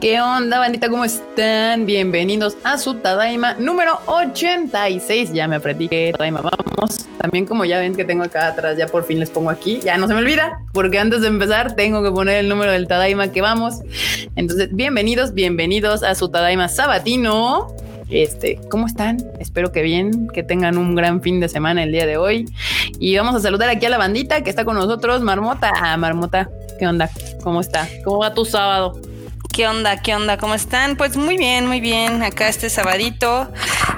¿Qué onda, bandita? ¿Cómo están? Bienvenidos a su Tadaima número 86. Ya me aprendí que Tadaima vamos. También como ya ven que tengo acá atrás, ya por fin les pongo aquí. Ya no se me olvida, porque antes de empezar tengo que poner el número del Tadaima que vamos. Entonces, bienvenidos, bienvenidos a su Tadaima sabatino. Este, ¿cómo están? Espero que bien, que tengan un gran fin de semana el día de hoy. Y vamos a saludar aquí a la bandita que está con nosotros, Marmota. Ah, Marmota, ¿qué onda? ¿Cómo está? ¿Cómo va tu sábado? ¿Qué onda? ¿Qué onda? ¿Cómo están? Pues muy bien, muy bien. Acá este sabadito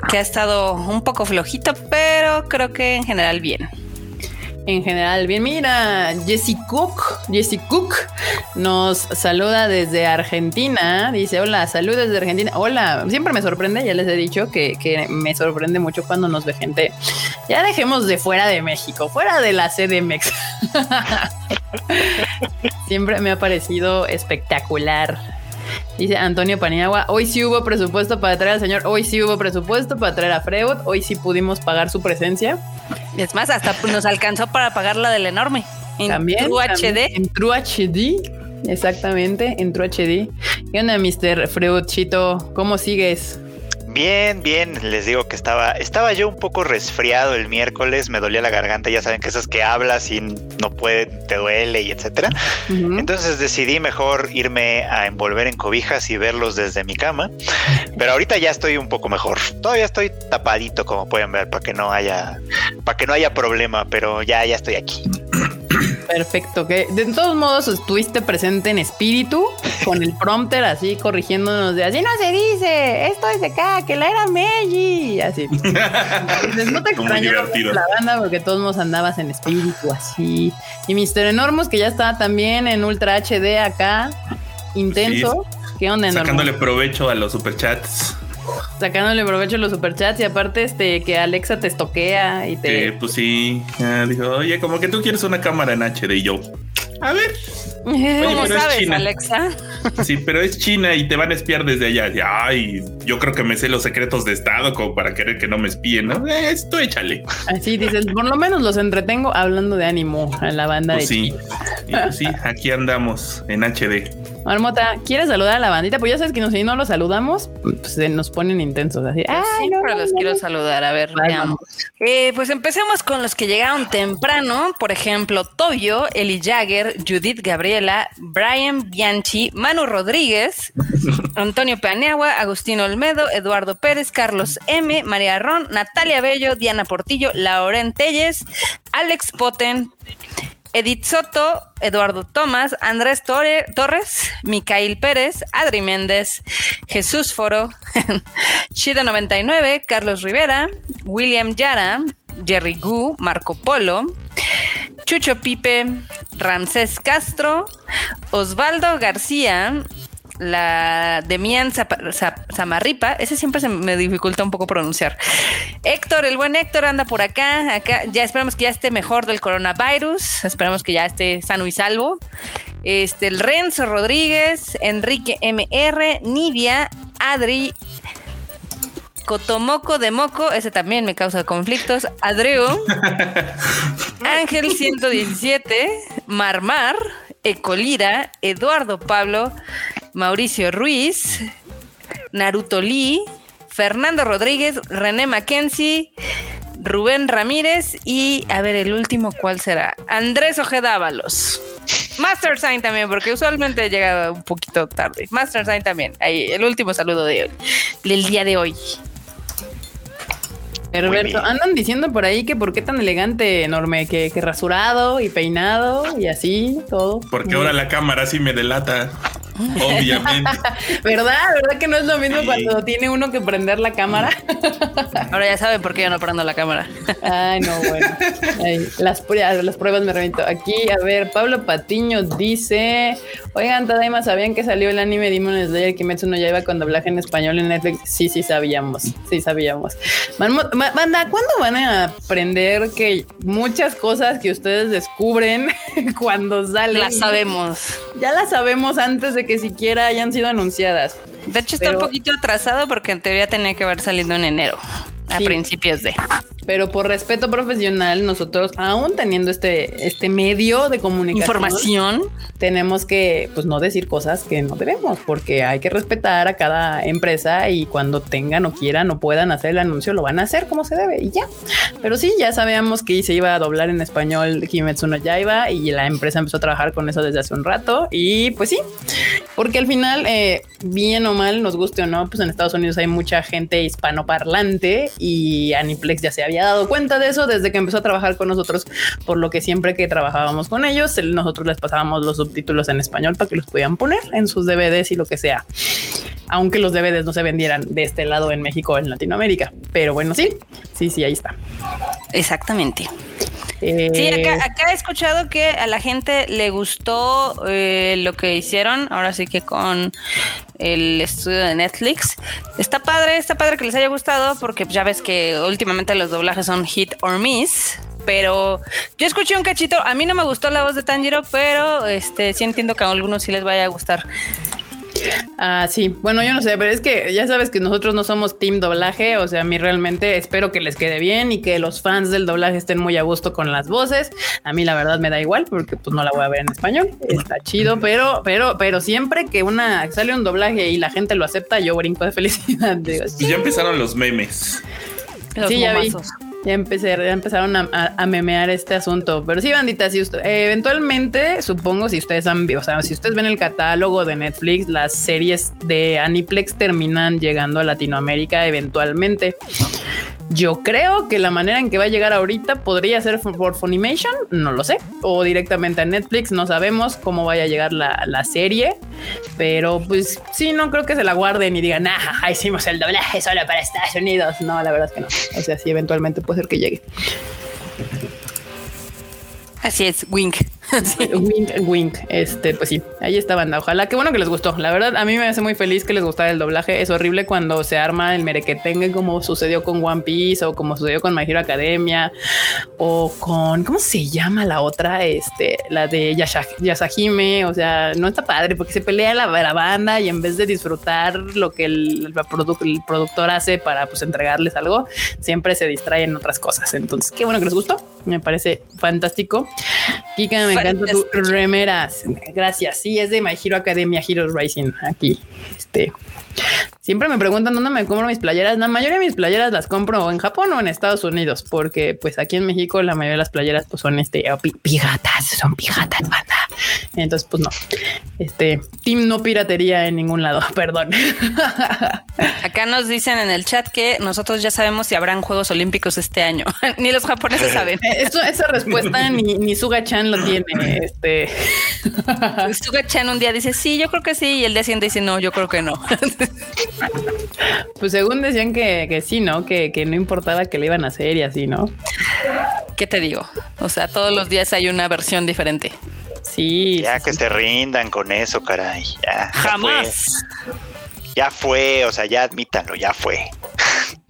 que ha estado un poco flojito, pero creo que en general bien. En general, bien, mira, Jessie Cook, Jessie Cook nos saluda desde Argentina. Dice: Hola, saludos desde Argentina. Hola, siempre me sorprende, ya les he dicho que, que me sorprende mucho cuando nos ve gente. Ya dejemos de fuera de México, fuera de la CDMX. siempre me ha parecido espectacular Dice Antonio Paniagua, hoy sí hubo presupuesto para traer al señor, hoy sí hubo presupuesto para traer a Freud, hoy sí pudimos pagar su presencia. Es más, hasta nos alcanzó para pagar la del enorme. En también, True HD. En True HD, exactamente, en True HD. ¿Qué onda, Mr. Freud Chito? ¿Cómo sigues? Bien, bien, les digo que estaba, estaba yo un poco resfriado el miércoles, me dolía la garganta, ya saben que esas que hablas y no puede, te duele y etcétera. Entonces decidí mejor irme a envolver en cobijas y verlos desde mi cama. Pero ahorita ya estoy un poco mejor. Todavía estoy tapadito, como pueden ver, para que no haya, para que no haya problema, pero ya, ya estoy aquí. Perfecto, que de todos modos estuviste presente en espíritu con el prompter así corrigiéndonos de así no se dice, esto es de acá, que la era Meiji, así. no te extraño la banda porque todos nos andabas en espíritu así. Y Mister Enormos que ya está también en Ultra HD acá, intenso. ¿Qué onda, Sacándole provecho a los superchats sacándole provecho a los superchats y aparte este que Alexa te estoquea y te. pues sí, dijo, oye, como que tú quieres una cámara en HD y yo. A ver. ¿Cómo sabes, Alexa? Sí, pero es China y te van a espiar desde allá. Ay, yo creo que me sé los secretos de Estado como para querer que no me espíen, ¿no? Eh, esto échale. Así dices, por lo menos los entretengo hablando de ánimo a la banda pues de sí. Pues sí, aquí andamos en HD. Marmota, ¿quieres saludar a la bandita? Pues ya sabes que si no los saludamos, pues nos ponen intensos así. Ah, siempre los quiero saludar. A ver, veamos. Eh, pues empecemos con los que llegaron temprano. Por ejemplo, Toyo, Eli Jagger, Judith Gabriela, Brian Bianchi, Manu Rodríguez, Antonio Peaneagua, Agustín Olmedo, Eduardo Pérez, Carlos M, María Ron, Natalia Bello, Diana Portillo, Lauren Telles, Alex Poten, Edith Soto, Eduardo Tomás, Andrés Torres, Micael Pérez, Adri Méndez, Jesús Foro, Shida99, Carlos Rivera, William Yara, Jerry Gu, Marco Polo, Chucho Pipe, Ramsés Castro, Osvaldo García, la Demian Samarripa, ese siempre se me dificulta un poco pronunciar. Héctor, el buen Héctor anda por acá, acá, ya esperamos que ya esté mejor del coronavirus, esperamos que ya esté sano y salvo. Este, el Renzo Rodríguez, Enrique MR, Nidia, Adri, Cotomoco de Moco, ese también me causa conflictos. Adreu, Ángel 117, Marmar, Ecolira, Eduardo Pablo, Mauricio Ruiz, Naruto Lee, Fernando Rodríguez, René Mackenzie, Rubén Ramírez y, a ver, el último, ¿cuál será? Andrés Ojeda Ábalos. Master Sign también, porque usualmente llega un poquito tarde. Master Sign también. Ahí, el último saludo de hoy, del día de hoy. Herberto, andan diciendo por ahí que por qué tan elegante, enorme, que, que rasurado y peinado y así, todo. Porque ahora la cámara sí me delata. Obviamente. ¿Verdad? ¿Verdad que no es lo mismo cuando tiene uno que prender la cámara? Ahora ya saben por qué yo no prendo la cámara. Ay, no, bueno. las, las pruebas me remito. Aquí, a ver, Pablo Patiño dice: Oigan, Tadaima, ¿sabían que salió el anime Demon Slayer Kimetsu no Yaiba con doblaje en español en Netflix? Sí, sí sabíamos. Sí sabíamos. Banda, ¿cuándo van a aprender que muchas cosas que ustedes descubren cuando salen? Las sabemos. Ya las sabemos antes de que siquiera hayan sido anunciadas. De hecho, está un poquito atrasado porque en teoría tenía que haber salido en enero, a principios de. pero por respeto profesional, nosotros, aún teniendo este, este medio de comunicación, información, tenemos que pues no decir cosas que no debemos, porque hay que respetar a cada empresa y cuando tengan o quieran o puedan hacer el anuncio, lo van a hacer como se debe y ya. Pero sí, ya sabíamos que se iba a doblar en español Kimetsu no Yaiba y la empresa empezó a trabajar con eso desde hace un rato y pues sí, porque al final, eh, bien o mal, nos guste o no, pues en Estados Unidos hay mucha gente hispanoparlante y Aniplex ya se había dado cuenta de eso desde que empezó a trabajar con nosotros, por lo que siempre que trabajábamos con ellos, nosotros les pasábamos los subtítulos en español para que los pudieran poner en sus DVDs y lo que sea. Aunque los DVDs no se vendieran de este lado en México o en Latinoamérica. Pero bueno, sí, sí, sí, ahí está. Exactamente. Eh, sí, acá, he escuchado que a la gente le gustó eh, lo que hicieron, ahora sí que con el estudio de Netflix. Está padre, está padre que les haya gustado porque ya ves que últimamente los doblajes son hit or miss. Pero yo escuché un cachito, a mí no me gustó la voz de Tanjiro, pero este sí entiendo que a algunos sí les vaya a gustar. Ah, sí. Bueno, yo no sé, pero es que ya sabes que nosotros no somos team doblaje. O sea, a mí realmente espero que les quede bien y que los fans del doblaje estén muy a gusto con las voces. A mí la verdad me da igual porque pues no la voy a ver en español. Está chido, pero, pero, pero siempre que una sale un doblaje y la gente lo acepta, yo brinco de felicidad. Pues ya empezaron los memes. sí, ya vi. Ya, empecé, ya empezaron a, memear este asunto. Pero sí, bandita, si usted, eventualmente, supongo, si ustedes han o sea, si ustedes ven el catálogo de Netflix, las series de Aniplex terminan llegando a Latinoamérica eventualmente. Yo creo que la manera en que va a llegar ahorita podría ser por Funimation, no lo sé, o directamente a Netflix, no sabemos cómo vaya a llegar la, la serie, pero pues sí, no creo que se la guarden y digan, ah, hicimos el doblaje solo para Estados Unidos. No, la verdad es que no. O sea, sí, eventualmente puede ser que llegue. Así es, Wink. wink, wink. Este, pues sí, ahí está banda. Ojalá que bueno que les gustó. La verdad, a mí me hace muy feliz que les gustara el doblaje. Es horrible cuando se arma el merequetengue como sucedió con One Piece o como sucedió con My Hero Academia o con, ¿cómo se llama la otra? Este, la de Yasahime. O sea, no está padre porque se pelea la, banda y en vez de disfrutar lo que el, productor hace para pues entregarles algo, siempre se distrae en otras cosas. Entonces, qué bueno que les gustó. Me parece fantástico. Kika, me encanta tu remeras. Gracias. Sí, es de My Hero Academia Heroes Rising. Aquí. Este. Siempre me preguntan dónde me compro mis playeras. La mayoría de mis playeras las compro en Japón o en Estados Unidos, porque pues aquí en México la mayoría de las playeras pues son este pigatas, son pigatas, banda. Entonces, pues no. Este team no piratería en ningún lado, perdón. Acá nos dicen en el chat que nosotros ya sabemos si habrán Juegos Olímpicos este año. ni los japoneses saben. Eso, esa respuesta ni, ni Suga-chan lo tiene. Este Suga-chan un día dice sí, yo creo que sí, y el día siguiente dice no, yo creo que no. pues según decían que, que sí, ¿no? Que, que no importaba que le iban a hacer y así, ¿no? ¿Qué te digo? O sea, todos los días hay una versión diferente. Sí. Ya que se rindan con eso, caray. Ya, Jamás. Ya fue. o sea, ya admítanlo, ya fue.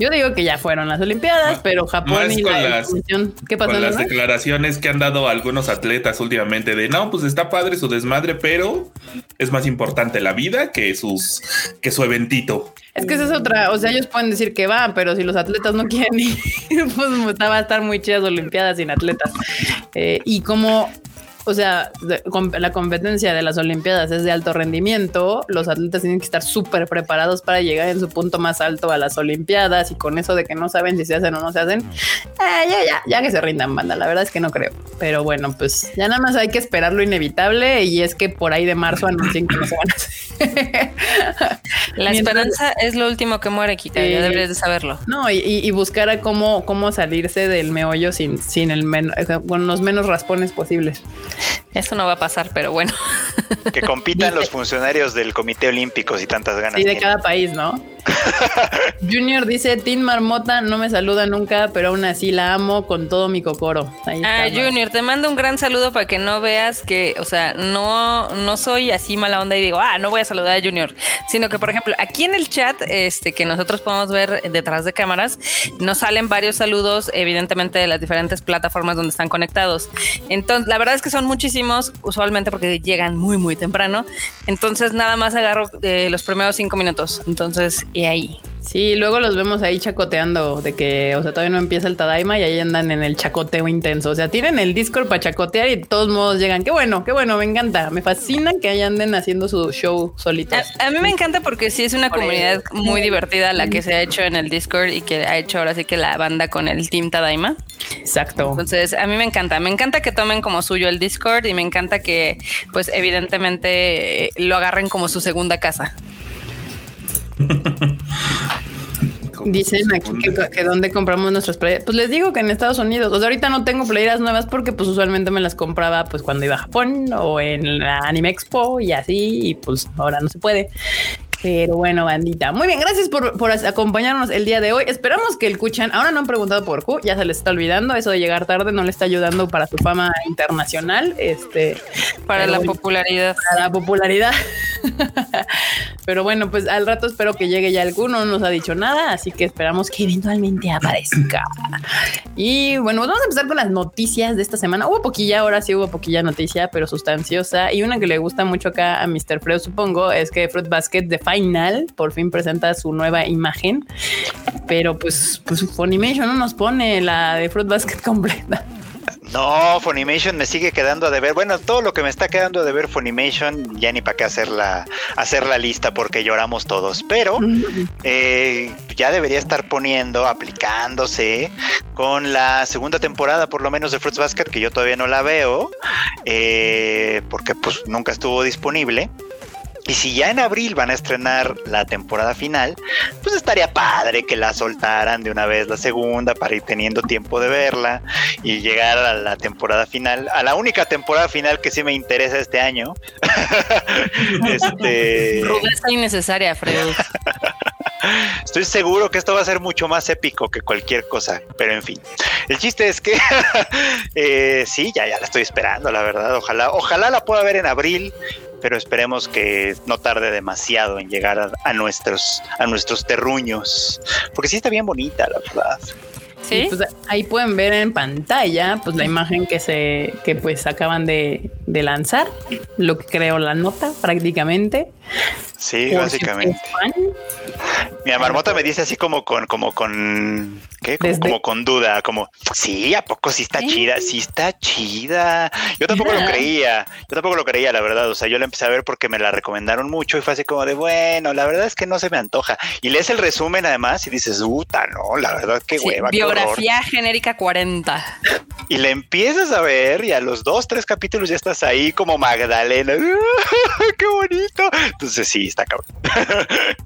Yo digo que ya fueron las Olimpiadas, pero Japón y la las, ¿Qué pasó? Con las declaraciones que han dado algunos atletas últimamente de no, pues está padre su desmadre, pero es más importante la vida que sus que su eventito. Es que esa es otra, o sea, ellos pueden decir que van, pero si los atletas no quieren ir, pues va a estar muy chidas Olimpiadas sin atletas. Eh, y como o sea, la competencia de las Olimpiadas es de alto rendimiento, los atletas tienen que estar súper preparados para llegar en su punto más alto a las Olimpiadas y con eso de que no saben si se hacen o no se hacen, eh, ya, ya, ya que se rindan banda, la verdad es que no creo, pero bueno, pues ya nada más hay que esperar lo inevitable y es que por ahí de marzo anuncien que no se van a hacer. La esperanza es lo último que muere, Kika, ya deberías de saberlo. No, y, buscar a cómo, cómo salirse del meollo sin, sin el con los menos raspones posibles. Eso no va a pasar, pero bueno. Que compitan los funcionarios del Comité Olímpico y tantas ganas. Y de cada país, ¿no? Junior dice, Tim Marmota no me saluda nunca, pero aún así la amo con todo mi cocoro. ah, Junior, te mando un gran saludo para que no veas que, o sea, no, no soy así mala onda y digo, ah, no voy a saludar a Junior, sino que, por ejemplo, aquí en el chat, este, que nosotros podemos ver detrás de cámaras, nos salen varios saludos, evidentemente, de las diferentes plataformas donde están conectados. Entonces, la verdad es que son muchísimos, usualmente porque llegan muy, muy temprano. Entonces, nada más agarro eh, los primeros cinco minutos. Entonces, y ahí. Sí, luego los vemos ahí chacoteando de que, o sea, todavía no empieza el Tadaima y ahí andan en el chacoteo intenso. O sea, tienen el Discord para chacotear y de todos modos llegan. Qué bueno, qué bueno, me encanta. Me fascina que ahí anden haciendo su show solitos. A, a mí me encanta porque sí es una comunidad muy divertida la que se ha hecho en el Discord y que ha hecho ahora sí que la banda con el Team Tadaima. Exacto. Entonces, a mí me encanta. Me encanta que tomen como suyo el Discord y me encanta que, pues, evidentemente eh, lo agarren como su segunda casa. Dicen aquí que, que dónde compramos nuestras playeras. Pues les digo que en Estados Unidos. O sea, ahorita no tengo playeras nuevas porque pues usualmente me las compraba pues cuando iba a Japón o en la Anime Expo y así. Y pues ahora no se puede. Pero bueno, bandita. Muy bien, gracias por, por acompañarnos el día de hoy. Esperamos que el Kuchan, ahora no han preguntado por Q, ya se les está olvidando. Eso de llegar tarde no le está ayudando para su fama internacional. Este, para pero la popularidad. para la popularidad. Pero bueno, pues al rato espero que llegue ya alguno, no nos ha dicho nada, así que esperamos que eventualmente aparezca. Y bueno, vamos a empezar con las noticias de esta semana. Hubo poquilla, ahora sí hubo poquilla noticia, pero sustanciosa. Y una que le gusta mucho acá a Mr. Freud, supongo, es que Fruit Basket de Final por fin presenta su nueva imagen. Pero pues, pues Funimation no nos pone la de Fruit Basket completa. No, Funimation me sigue quedando a deber. Bueno, todo lo que me está quedando a deber Funimation, ya ni para qué hacer la, hacer la lista porque lloramos todos. Pero eh, ya debería estar poniendo, aplicándose con la segunda temporada, por lo menos de Fruits Basket, que yo todavía no la veo, eh, porque pues nunca estuvo disponible. Y si ya en abril van a estrenar la temporada final, pues estaría padre que la soltaran de una vez la segunda para ir teniendo tiempo de verla y llegar a la temporada final, a la única temporada final que sí me interesa este año. este, Rudeza innecesaria, Freud. Estoy seguro que esto va a ser mucho más épico que cualquier cosa, pero en fin. El chiste es que eh, sí, ya, ya la estoy esperando, la verdad. Ojalá, ojalá la pueda ver en abril, pero esperemos que no tarde demasiado en llegar a, a nuestros, a nuestros terruños, porque sí está bien bonita, la verdad. ¿Sí? Pues ahí pueden ver en pantalla pues la imagen que se que pues acaban de, de lanzar, lo que creo la nota prácticamente. Sí, básicamente. Mi marmota me dice así como con, como con, ¿qué? Como, Desde- como con duda, como, sí, ¿a poco sí está chida? Sí está chida. Yo tampoco lo creía, yo tampoco lo creía, la verdad. O sea, yo la empecé a ver porque me la recomendaron mucho y fue así como de, bueno, la verdad es que no se me antoja. Y lees el resumen además y dices, puta, no, la verdad, qué Sí, hueva, qué biografía genérica 40. Y le empiezas a ver y a los dos, tres capítulos ya estás ahí como Magdalena. ¡Qué bonito! Entonces sí, está cabrón.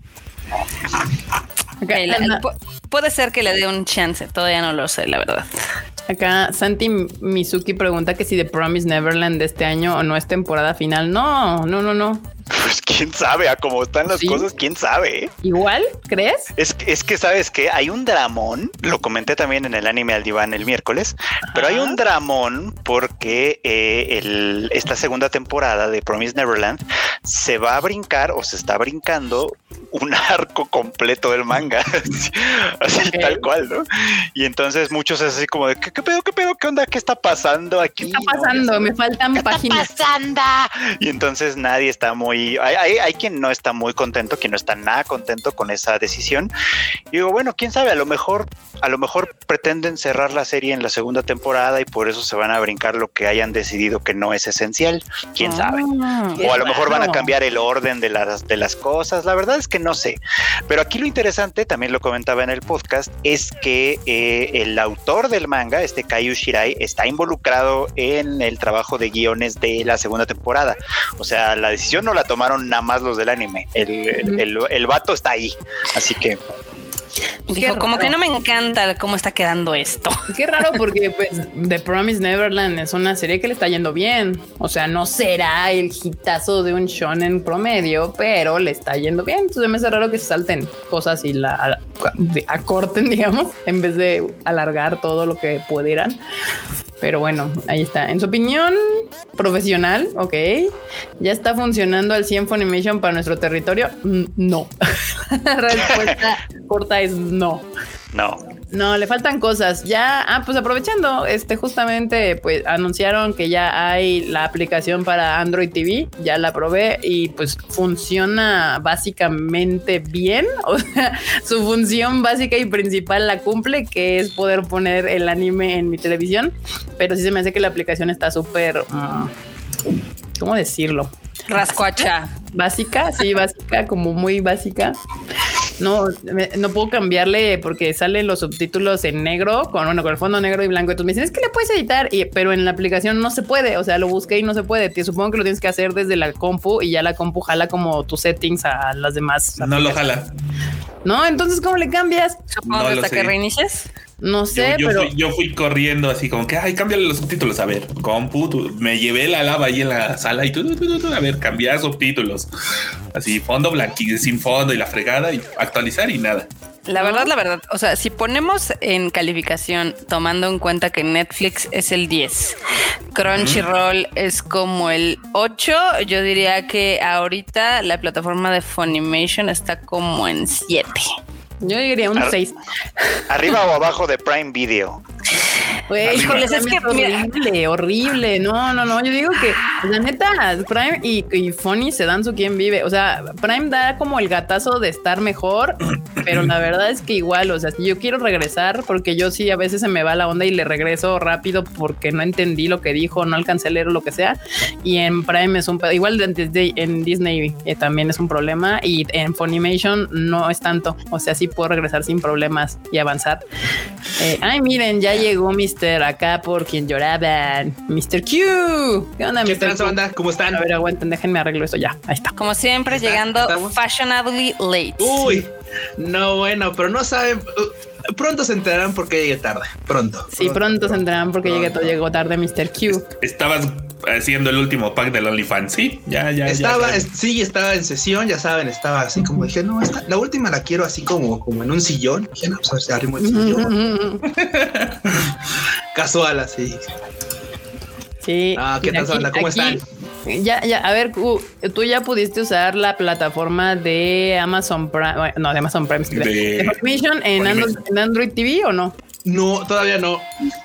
La- puede ser que le dé un chance, todavía no lo sé, la verdad. acá Santi Mizuki pregunta que si The Promise Neverland de este año o no es temporada final. No, no, no, no. Pues quién sabe, a cómo están las Sí. cosas, quién sabe. Igual, ¿crees? Es, que- es que sabes que hay un dramón, lo comenté también en el anime al diván el miércoles, pero hay un dramón porque eh, el- esta segunda temporada de Promise Neverland se va a brincar o se está brincando un arco completo del manga, así, tal cual, ¿no? Y entonces muchos es así como de, ¿qué, qué pedo, qué pedo, qué onda, qué está pasando aquí? ¿Qué está pasando? Me faltan páginas. pasando? Y entonces nadie está muy, hay, hay, hay quien no está muy contento, quien no está nada contento con esa decisión. Y digo, bueno, quién sabe, a lo mejor, a lo mejor pretenden cerrar la serie en la segunda temporada y por eso se van a brincar lo que hayan decidido que no es esencial, quién sabe. Ah. Qué O a lo mejor van a cambiar el orden de las, de las cosas. La verdad es que no sé. Pero aquí lo interesante, también lo comentaba en el podcast, es que eh, el autor del manga, este Kaiju Shirai, está involucrado en el trabajo de guiones de la segunda temporada. O sea, la decisión no la tomaron nada más los del anime. El, el, el- el vato está ahí. Así que Dijo, como que no me encanta cómo está quedando esto. Qué raro porque pues The Promise Neverland es una serie que le está yendo bien. O sea, no será el hitazo de un shonen promedio, pero le está yendo bien. Entonces me hace raro que se salten cosas y la acorten, digamos, en vez de alargar todo lo que pudieran. Pero bueno, ahí está. En su opinión profesional, ok, ya está funcionando al 100 Funimation para nuestro territorio. Mm, No. La respuesta corta es no. no. No, le faltan cosas. Ya, ah, pues aprovechando, este justamente, pues anunciaron que ya hay la aplicación para Android TV, ya la probé y pues funciona básicamente bien. O sea, su función básica y principal la cumple, que es poder poner el anime en mi televisión. Pero sí se me hace que la aplicación está súper, mm, ¿cómo decirlo? Rascuacha. Básica, sí, básica, como muy básica. No, no puedo cambiarle porque salen los subtítulos en negro, con bueno, con el fondo negro y blanco. Entonces me dicen, es que le puedes editar, y, pero en la aplicación no se puede. O sea, lo busqué y no se puede. Te supongo que lo tienes que hacer desde la compu y ya la compu jala como tus settings a las demás. No lo jala. No, entonces, ¿cómo le cambias? Supongo hasta que reinicies. No sé, yo, pero. Fui, yo fui corriendo así como que, ay, cámbiale los subtítulos. A ver, compu, me llevé la lava ahí en la sala y tú, a ver, cambiar subtítulos. Así, fondo blanquillo, sin fondo y la fregada y actualizar y nada. La verdad, la verdad, o sea, si ponemos en calificación, tomando en cuenta que Netflix es el 10, Crunchyroll es como el 8, yo diría que ahorita la plataforma de Funimation está como en 7. Yo diría un 6. Arriba o abajo de Prime Video. Güey, híjoles, es que horrible, horrible. No, no, no. Yo digo que la neta, Prime y, y Funny se dan su quien vive. O sea, Prime da como el gatazo de estar mejor, pero la verdad es que igual, o sea, si yo quiero regresar, porque yo sí a veces se me va la onda y le regreso rápido porque no entendí lo que dijo, no alcancé a leer lo que sea. Y en Prime es un igual en Disney eh, también es un problema y en Funimation no es tanto. O sea, sí puedo regresar sin problemas y avanzar. Eh, ay, miren, ya llegó Mr. acá por quien lloraban. Mr. Q. ¿Qué onda, ¿Qué Mr. banda? ¿Cómo están? A ver, aguanten, déjenme arreglo eso ya. Ahí está. Como siempre, llegando fashionably late. Uy, no, bueno, pero no saben. Uh, pronto se enterarán porque llegué tarde. Pronto. Sí, pronto, se enterarán porque llegué, llegó tarde Mr. Q. Estabas haciendo el último pack del OnlyFans. Sí, ya, ya. Estaba, sí, estaba en sesión, ya saben, estaba así como dije, no, esta, la última la quiero así como, como en un sillón. Dije, no, pues arrimo el sillón. Casual, así. Sí. Ah, ¿qué tal, aquí, ¿Cómo están? Ya, ya, a ver, tú ya pudiste usar la plataforma de Amazon Prime, no, de Amazon Prime, de, de en, Android, en Android TV o no? No, todavía no.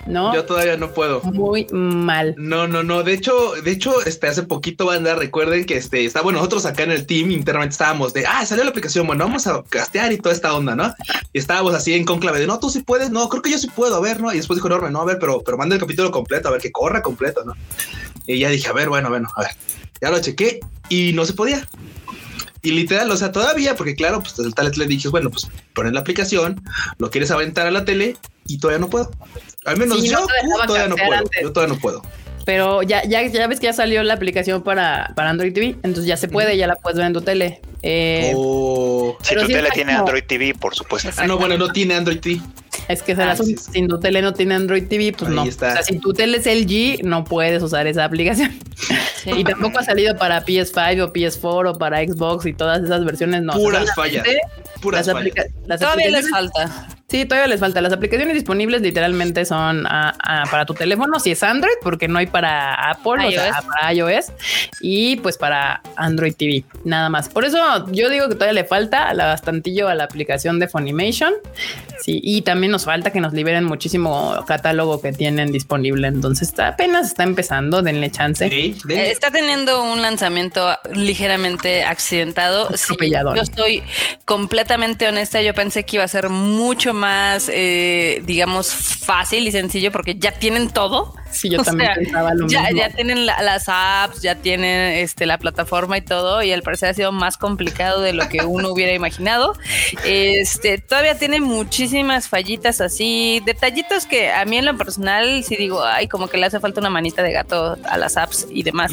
No. Yo todavía no puedo. Muy mal. No, no, no. De hecho, de hecho, este hace poquito, banda, recuerden que este está bueno. Nosotros acá en el team internamente estábamos de ah, salió la aplicación. Bueno, vamos a castear y toda esta onda, ¿no? Y estábamos así en conclave de no, tú sí puedes. No, creo que yo sí puedo. A ver, no. Y después dijo Norman, no, a ver, pero, pero manda el capítulo completo, a ver que corra completo, ¿no? Y ya dije, a ver, bueno, bueno, a ver. Ya lo chequé y no se podía. Y literal, o sea, todavía, porque claro, pues el tal le dije, bueno, pues poner la aplicación, lo quieres aventar a la tele y todavía no puedo. Al menos yo todavía no puedo. Yo todavía no puedo. Pero ya, ya, ya ves que ya salió la aplicación para, para Android TV, entonces ya se puede, ya la puedes ver en tu tele. Eh, oh. Si tu tele tiene Android TV, por supuesto. Ah, no, bueno, no tiene Android TV. Es que ah, si tu tele no tiene Android TV, pues no. O sea, si tu tele es LG, no puedes usar esa aplicación. y tampoco ha salido para PS5 o PS4 o para Xbox y todas esas versiones, no. Puras fallas. Puras fallas. Todavía les falta. Sí, todavía les falta. Las aplicaciones disponibles literalmente son para tu teléfono, si es Android, porque no hay para Apple, o sea, para iOS y pues para Android TV, nada más. Por eso yo digo que todavía le falta la bastantillo a la aplicación de Funimation. Sí, y también nos falta que nos liberen muchísimo catálogo que tienen disponible. Entonces está, apenas está empezando, denle chance. Eh, está teniendo un lanzamiento ligeramente accidentado. Sí, yo estoy completamente honesta. Yo pensé que iba a ser mucho más, eh, digamos, fácil y sencillo porque ya tienen todo. Sí, yo también pensaba lo ya, mismo. Ya tienen las apps, ya tienen este, la plataforma y todo, y al parecer ha sido más complicado de lo que uno hubiera imaginado. Este, todavía tiene muchísimas fallitas así, detallitos que a mí en lo personal sí digo, ay, como que le hace falta una manita de gato a las apps y demás.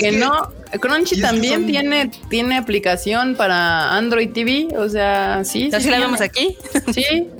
que, no, Crunchy también tiene, tiene aplicación para Android TV, o sea, sí. sí, la vemos aquí? Sí.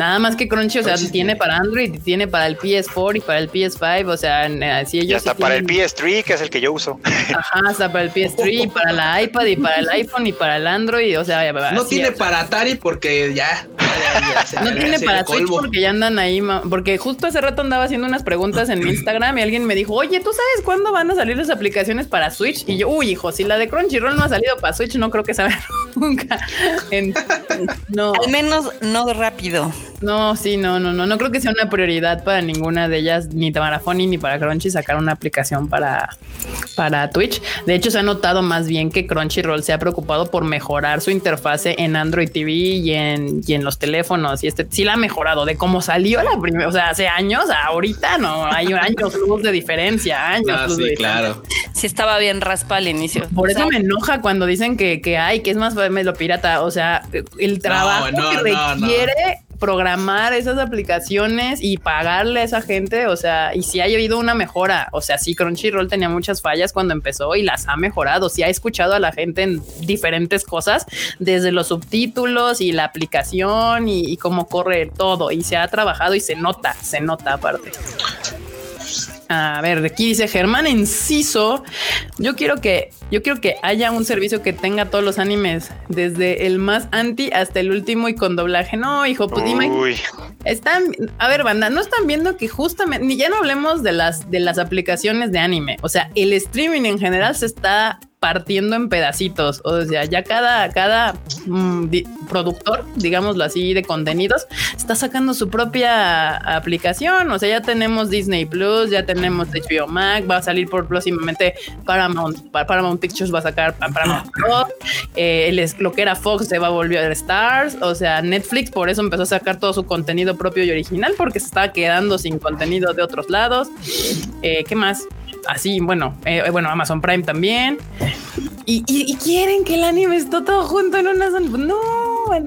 Nada más que Crunchy, o sea, tiene para Android, tiene para el PS4 y para el PS5, o sea, si ellos. Y hasta para el PS3, que es el que yo uso. Ajá, hasta para el PS3, para la iPad y para el iPhone y para el Android, o sea, no tiene para Atari porque ya. no tiene para Switch porque ya andan ahí, porque justo hace rato andaba haciendo unas preguntas en Instagram y alguien me dijo, oye, ¿tú sabes cuándo van a salir las aplicaciones para Switch? Y yo, uy, hijo, si la de Crunchyroll no ha salido para Switch, no creo que salga nunca. no. Al menos no rápido. No, sí, no, no, no. No creo que sea una prioridad para ninguna de ellas, ni para Funny ni para Crunchy, sacar una aplicación para, para Twitch. De hecho, se ha notado más bien que Crunchyroll se ha preocupado por mejorar su interfase en Android TV y en, y en los teléfonos. Y este sí la ha mejorado de cómo salió la primera, o sea, hace años, ahorita no hay años luz de diferencia, años. Ah, luz de sí, diferencia. claro. Sí estaba bien raspa al inicio. Por eso me enoja cuando dicen que, que hay, que es más me lo pirata. O sea, el trabajo no, que no, no. requiere programar esas aplicaciones y pagarle a esa gente. O sea, y si ha habido una mejora. O sea, sí, Crunchyroll tenía muchas fallas cuando empezó y las ha mejorado. Sí ha escuchado a la gente en diferentes cosas, desde los subtítulos y la aplicación y, y cómo corre todo. Y se ha trabajado y se nota, se nota aparte. A ver, aquí dice Germán Enciso. Yo quiero que yo quiero que haya un servicio que tenga todos los animes, desde el más anti hasta el último y con doblaje. No, hijo, pues dime. Están, a ver, banda, no están viendo que justamente, ni ya no hablemos de las de las aplicaciones de anime. O sea, el streaming en general se está partiendo en pedacitos. O sea, ya cada, cada mm, di- productor, digámoslo así, de contenidos, está sacando su propia aplicación. O sea, ya tenemos Disney Plus, ya tenemos HBO Max, va a salir por próximamente Paramount, Pa- Paramount Pictures va a sacar Pa- Paramount Plus, eh, el lo que era Fox se va a volver a Stars. O sea, Netflix por eso empezó a sacar todo su contenido propio y original, porque se estaba quedando sin contenido de otros lados. Eh, ¿Qué más? Así, bueno, eh, bueno, Amazon Prime también. Y, y- y quieren que el anime esté todo junto en una sola. No.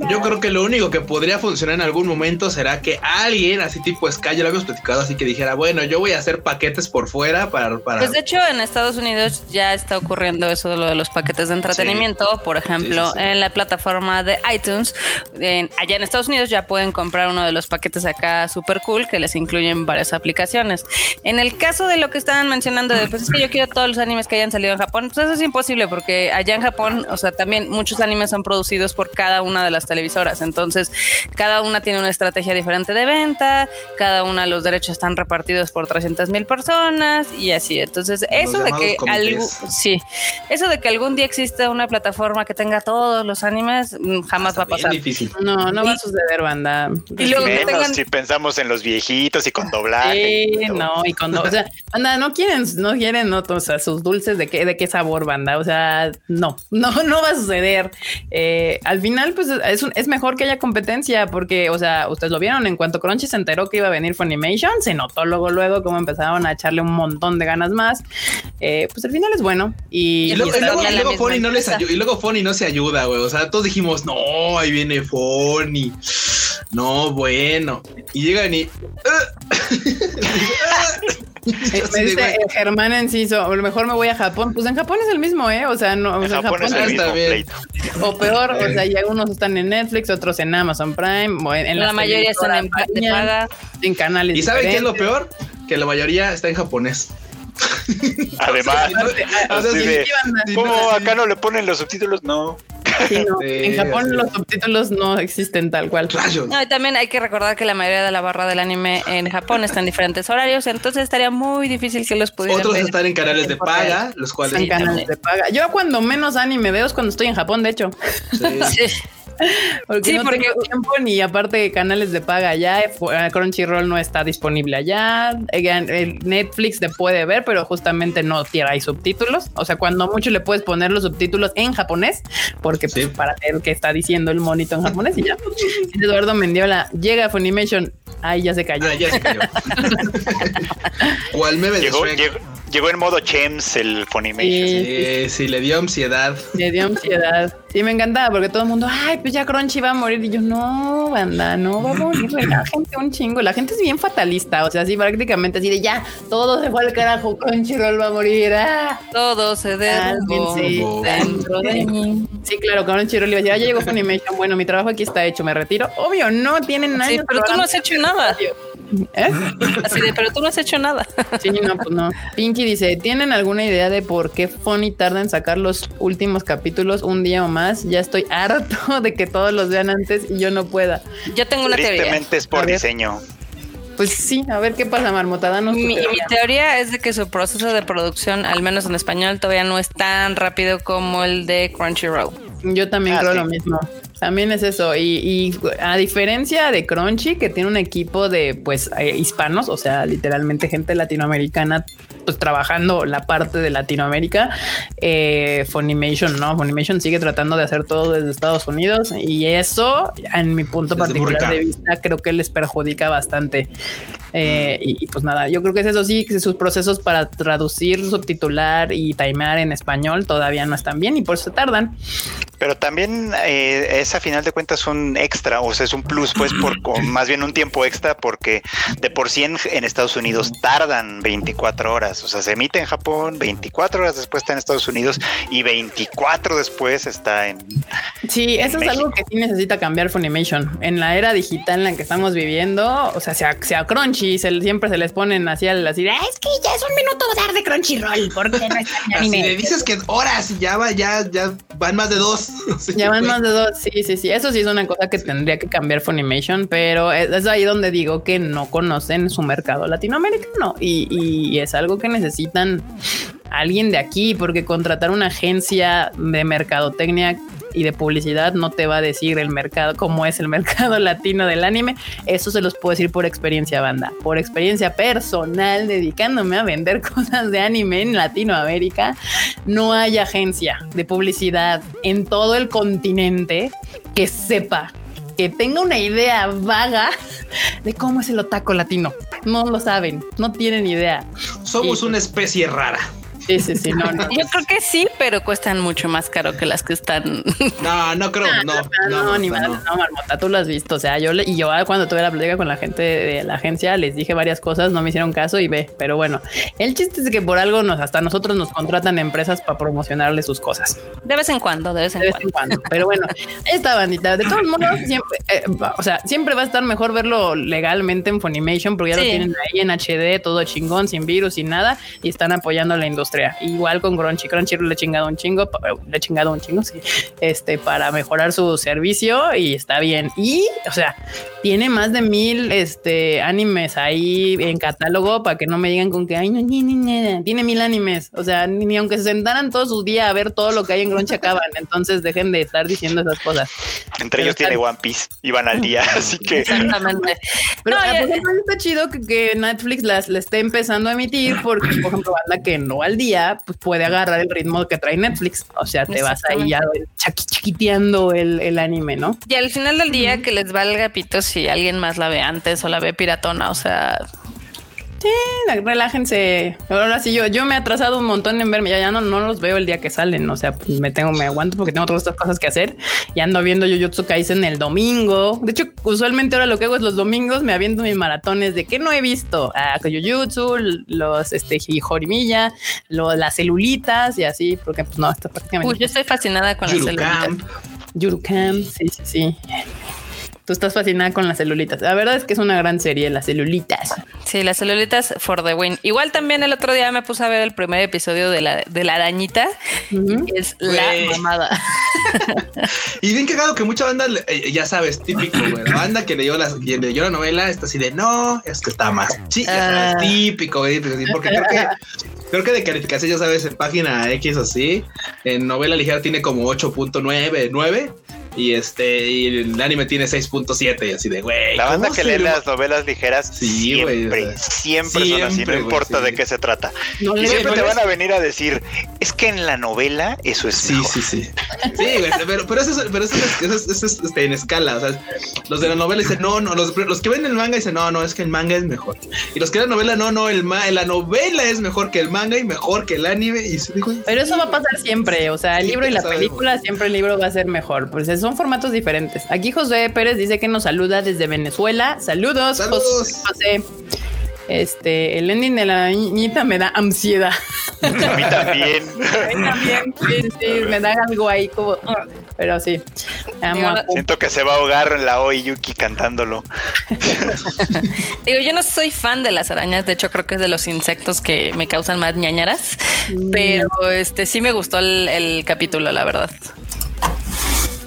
Yo creo que lo único que podría funcionar en algún momento será que alguien, así tipo Sky, ya lo habíamos platicado, así que dijera, bueno, yo voy a hacer paquetes por fuera para... para Pues de hecho en Estados Unidos ya está ocurriendo eso de lo de los paquetes de entretenimiento. Por ejemplo, Sí, sí, sí. en la plataforma de iTunes, en- allá en Estados Unidos ya pueden comprar uno de los paquetes acá super cool que les incluyen varias aplicaciones. En el caso de lo que estaban mencionando de pues es que yo quiero todos los animes que hayan salido en Japón, pues eso es imposible porque allá en Japón, o sea, también muchos animes son producidos por cada una de las televisoras. Entonces, cada una tiene una estrategia diferente de venta, cada una de los derechos están repartidos por 300 mil personas y así. Entonces, eso de que algo, sí, eso de que algún día exista una plataforma que tenga todos los animes, mm, jamás va a pasar. difícil. No, no va a suceder, banda. Y luego menos tengan- si pensamos en los viejitos y con doblaje. Sí, y no, y cuando, o sea, banda, no quieren, no quieren, no, o sea, sus dulces de qué, de qué sabor, banda, o sea, no, no, no va a suceder. Eh, al final, pues es, un- es mejor que haya competencia, porque, o sea, ustedes lo vieron, en cuanto Crunchy se enteró que iba a venir Funimation, se notó luego, luego, cómo empezaron a echarle un montón de ganas más. Eh, pues al final es bueno. Y, Y luego, y luego, y luego Fonny no les y luego Fonny no se ayuda, güey. O sea, todos dijimos, no, ahí viene Fonny. No, bueno. Y llegan y. Eh, me dice eh, Germán Enciso, a lo mejor me voy a Japón. Pues en Japón es el mismo, ¿eh? O sea, no, o En sea, Japón es el mismo. O peor, o sea, ya unos están en Netflix, otros en Amazon Prime, o en, en La mayoría están en televisoras, paga. en canales. ¿Y saben qué es lo peor? Que la mayoría está en japonés. Además, O sea, de, ¿cómo acá no le ponen los subtítulos? No. Sí, no. Sí, En Japón sí. los subtítulos no existen tal cual. Rayos. No, y también hay que recordar que la mayoría de la barra del anime en Japón está en diferentes horarios, entonces estaría muy difícil que los pudieran Otros ver. están en canales de paga, los cuales. En canales de paga. Yo cuando menos anime veo es cuando estoy en Japón, de hecho. Sí. Sí. Porque Sí, no porque- tengo tiempo ni aparte de canales de paga allá. eh, eh, Crunchyroll no está disponible allá. eh, Netflix te puede ver, pero justamente no tiene hay subtítulos. O sea, cuando mucho le puedes poner los subtítulos en japonés, porque pues, para ver qué está diciendo el monito en japonés y ya. Eduardo Mendiola llega a Funimation. Ay, ya se cayó. Ya se cayó. ¿Cuál meme de Llegó, Shrek? llegó, llegó en modo Chems el Funimation. Sí. Sí, sí, le dio ansiedad. Me dio ansiedad. Sí, me encantaba porque todo el mundo, ay, pues ya Crunchy va a morir. Y yo, no, banda, no va a morir. La gente un chingo. La gente es bien fatalista. O sea, así prácticamente así de ya, todo se fue al carajo. Crunchyroll va a morir. Ah. Todo se derrumbó dentro de mí. Sí, claro, Crunchyroll iba a decir, ah, ya llegó Funimation. Bueno, mi trabajo aquí está hecho, me retiro. Obvio, no tienen nada. Sí, pero tú no has hecho nada. ¿Eh? Así de, pero tú no has hecho nada. Sí, no, pues no. Pinky dice, ¿tienen alguna idea de por qué Funny tarda en sacar los últimos capítulos un día o más? Ya estoy harto de que todos los vean antes y yo no pueda. Yo tengo una teoría. Tristemente es por diseño. Pues sí, a ver qué pasa, Marmota. Danos tu Mi, mi teoría. teoría es de que su proceso de producción, al menos en español, todavía no es tan rápido como el de Crunchyroll. Yo también Ah, creo sí. lo mismo. También es eso. Y, a diferencia de Crunchy, que tiene un equipo de pues eh, hispanos, o sea, literalmente gente latinoamericana, pues trabajando la parte de Latinoamérica, eh, Funimation, no, Funimation sigue tratando de hacer todo desde Estados Unidos y eso, en mi punto particular de vista, creo que les perjudica bastante. Eh, y, pues nada, yo creo que es eso sí, que sus procesos para traducir, subtitular y timear en español todavía no están bien y por eso tardan. Pero también eh, es a final de cuentas un extra, o sea, es un plus, pues, por más bien un tiempo extra, porque de por sí en, Estados Unidos tardan 24 horas, o sea, se emite en Japón, 24 horas después está en Estados Unidos y 24 después está en. Sí, eso es algo que sí necesita cambiar Funimation. En la era digital en la que estamos viviendo, o sea, sea, sea Crunchy siempre se les ponen así al así es que ya es un minuto dar de Crunchyroll porque no anime. le dices que horas y ya va, ya, ya van más de dos. ya van más de dos. Sí, sí, sí. Eso sí es una cosa que tendría que cambiar Funimation, pero es ahí donde digo que no conocen su mercado latinoamericano y, y es algo que necesitan alguien de aquí, porque contratar una agencia de mercadotecnia y de publicidad no te va a decir el mercado, cómo es el mercado latino del anime. Eso se los puedo decir por experiencia banda, por experiencia personal, dedicándome a vender cosas de anime en Latinoamérica. No hay agencia de publicidad en todo el continente que sepa que tenga una idea vaga de cómo es el otaco latino. No lo saben, no tienen idea. Somos una especie rara. Sí, sí, sí, no, Yo creo que sí, pero cuestan mucho más caro que las que están. No, no creo, no. No, no, ni más, no, Marmota, tú lo has visto. O sea, yo y yo cuando tuve la plática con la gente de la agencia les dije varias cosas, no me hicieron caso y ve, pero bueno, el chiste es que por algo nos, hasta nosotros nos contratan empresas para promocionarle sus cosas. De vez en cuando, de vez en, cuando. Pero bueno, esta bandita, de todos modos, siempre, eh, o sea, siempre va a estar mejor verlo legalmente en Funimation porque ya lo tienen ahí en HD, todo chingón, sin virus, sin nada, y están apoyando la industria Igual con Crunchy, Crunchy le he chingado un chingo, le he chingado un chingo, sí, este, para mejorar su servicio y está bien. Y, o sea, tiene más de mil este, animes ahí en catálogo para que no me digan con que, ay, no, ni, ni, tiene mil animes. O sea, ni, aunque se sentaran todos sus días a ver todo lo que hay en Crunchy acaban. Entonces dejen de estar diciendo esas cosas. Entre ellos tiene One Piece y van al día, así que. Exactamente. Pero no, por ejemplo, está chido que, Netflix las le esté empezando a emitir porque, por ejemplo, banda que no al día pues puede agarrar el ritmo que trae Netflix. O sea, te vas ahí ya chiquiteando el, el, anime, ¿no? Y al final del día que les valga pito si alguien más la ve antes o la ve piratona, o sea, Sí, relájense. Ahora sí, yo, yo me he atrasado un montón en verme. Ya, ya no, no los veo el día que salen. O sea, pues me tengo, me aguanto porque tengo todas estas cosas que hacer. Y ando viendo Jujutsu Kaisen el domingo. De hecho, usualmente ahora lo que hago es los domingos me aviento mis maratones de que no he visto. Ah, Jujutsu, los este Jorimilla, las celulitas y así, porque pues no, está prácticamente. Uy, yo estoy fascinada con las celulitas. Yurukam, sí, sí, sí. Tú estás fascinada con las celulitas. La verdad es que es una gran serie, las celulitas. Sí, las celulitas for the win. Igual también el otro día me puse a ver el primer episodio de la, de la arañita. Es la mamada. y bien cagado que mucha banda, eh, ya sabes, típico, güey. La banda que leyó, las, leyó la novela está así de no, es que está más. Sí, ah. típico, güey. Porque creo que creo que de calificación, ya sabes, en página X así, en novela ligera tiene como 8.9, 9 y este, y el anime tiene 6.7, así de güey. La banda que lee las novelas ligeras siempre, siempre, son así, no importa de qué se trata. y siempre te van a venir a decir, es que en la novela eso es. Sí, sí, sí. Sí, pero, pero, eso, es, pero eso, es, este, en escala. O sea, los de la novela dicen, no, no, los, los, que ven el manga dicen, no, no, es que el manga es mejor. Y los que ven la novela, no, no, el la novela es mejor que el manga y mejor que el anime. Y pero eso va a pasar siempre. O sea, el libro y la película, siempre el libro va a ser mejor. Pues es son formatos diferentes. Aquí José Pérez dice que nos saluda desde Venezuela. Saludos, José. Este, el ending de la niñita me da ansiedad. A mí también. A mí también, sí, sí, me da algo ahí como, pero sí. Siento que se va a ahogar la Yuki cantándolo. Digo, yo no soy fan de las arañas, de hecho creo que es de los insectos que me causan más ñañaras, mm. pero este sí me gustó el capítulo, la verdad.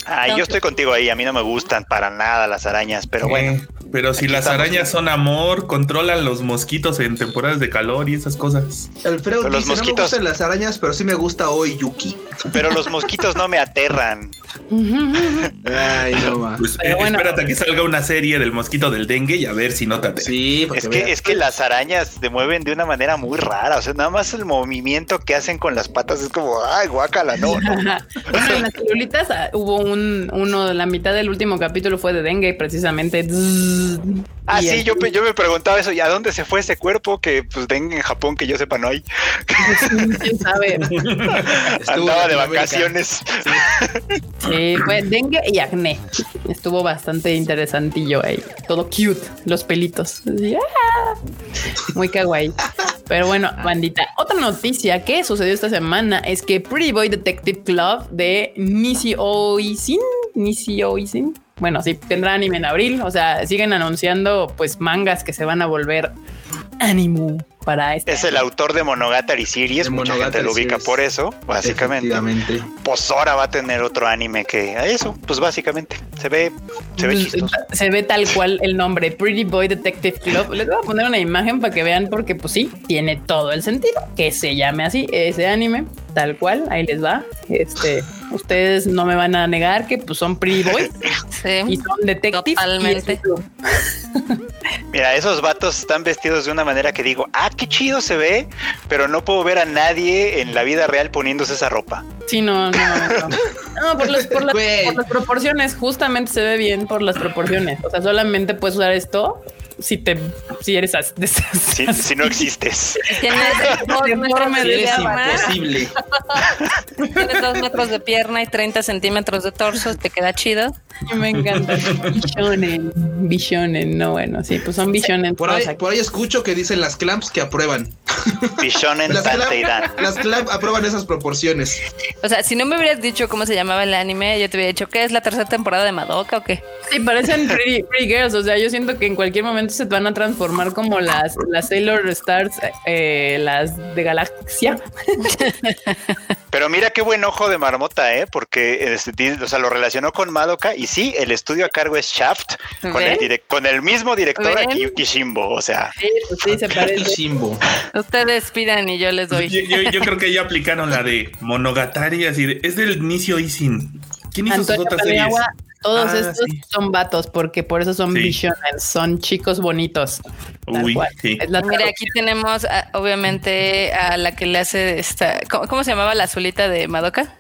Ay, yo estoy contigo ahí. A mí no me gustan para nada las arañas, pero bueno. Pero si las arañas son amor, controlan los mosquitos en temporadas de calor y esas cosas. Alfredo los mosquitos... no me gustan las arañas, pero sí me gusta hoy Yuki. Pero los mosquitos no me aterran. Ay, no más. Pues, eh, espérate a que salga una serie del mosquito del dengue y a ver si notate. Sí, es que, es que las arañas se mueven de una manera muy rara. O sea, nada más el movimiento que hacen con las patas es como, ay, guácala, no. no. en las celulitas ah, hubo un, uno, la mitad del último capítulo fue de dengue, precisamente. Ah, sí, yo, yo me preguntaba eso, ¿y a dónde se fue ese cuerpo? Que pues dengue en Japón, que yo sepa, no hay. ¿Quién sabe? Andaba de vacaciones. Sí. fue dengue y acné. Estuvo bastante interesantillo ahí. Todo cute, los pelitos. ¡ah! Muy kawaii. Pero bueno, bandita, otra noticia que sucedió esta semana es que Pretty Boy Detective Club de Nisi Oisin, Nisi Oisin, bueno, sí, tendrá anime en abril. O sea, siguen anunciando pues mangas que se van a volver ánimo para este. Es el autor de Monogatari Series, mucha gente lo ubica por eso, básicamente. Pues ahora va a tener otro anime que eso, pues básicamente se ve, se ve pues, chistoso. Se ve tal cual el nombre Pretty Boy Detective Club. Les voy a poner una imagen para que vean, porque pues sí, tiene todo el sentido que se llame así ese anime, tal cual. Ahí les va. Este, ustedes no me van a negar que pues son Pretty Boys y son detectives. Totalmente. Mira, esos vatos están vestidos de una manera que digo, ah, qué chido se ve, pero no puedo ver a nadie en la vida real poniéndose esa ropa. Sí, no, no, no. no por, las, por, las, proporciones, justamente se ve bien por las proporciones. O sea, solamente puedes usar esto si te si eres si, si, no existes. Tienes dos metros de pierna imposible. Tienes dos metros de pierna y 30 centímetros de torso te queda chido. Me encanta. Bishonen Bishonen no bueno sí pues son Bishonen por ahí, por ahí escucho que dicen las clamps que aprueban. Bishonen las, clamp, las clamps aprueban esas proporciones. O sea si no me hubieras dicho cómo se llamaba el anime yo te hubiera dicho que es la tercera temporada de Madoka o qué sí parecen pretty, pretty girls o sea yo siento que en cualquier momento se van a transformar como las, las Sailor Stars, eh, las de Galaxia. Pero mira qué buen ojo de marmota, ¿eh? Porque este, o sea, lo relacionó con Madoka y sí, el estudio a cargo es Shaft, con, el, con el mismo director aquí, Kishimbo, o sea. Sí, pues sí, se parece. Kishimbo. Ustedes pidan y yo les doy. Yo, creo que ya aplicaron la de Monogatari, así es del inicio Isin. ¿Quién hizo sus otras series? Todos ah, estos son vatos, porque por eso son visiones, son chicos bonitos. Uy, Mira, aquí tenemos obviamente a la que le hace esta. ¿Cómo, se llamaba la azulita de Madoka?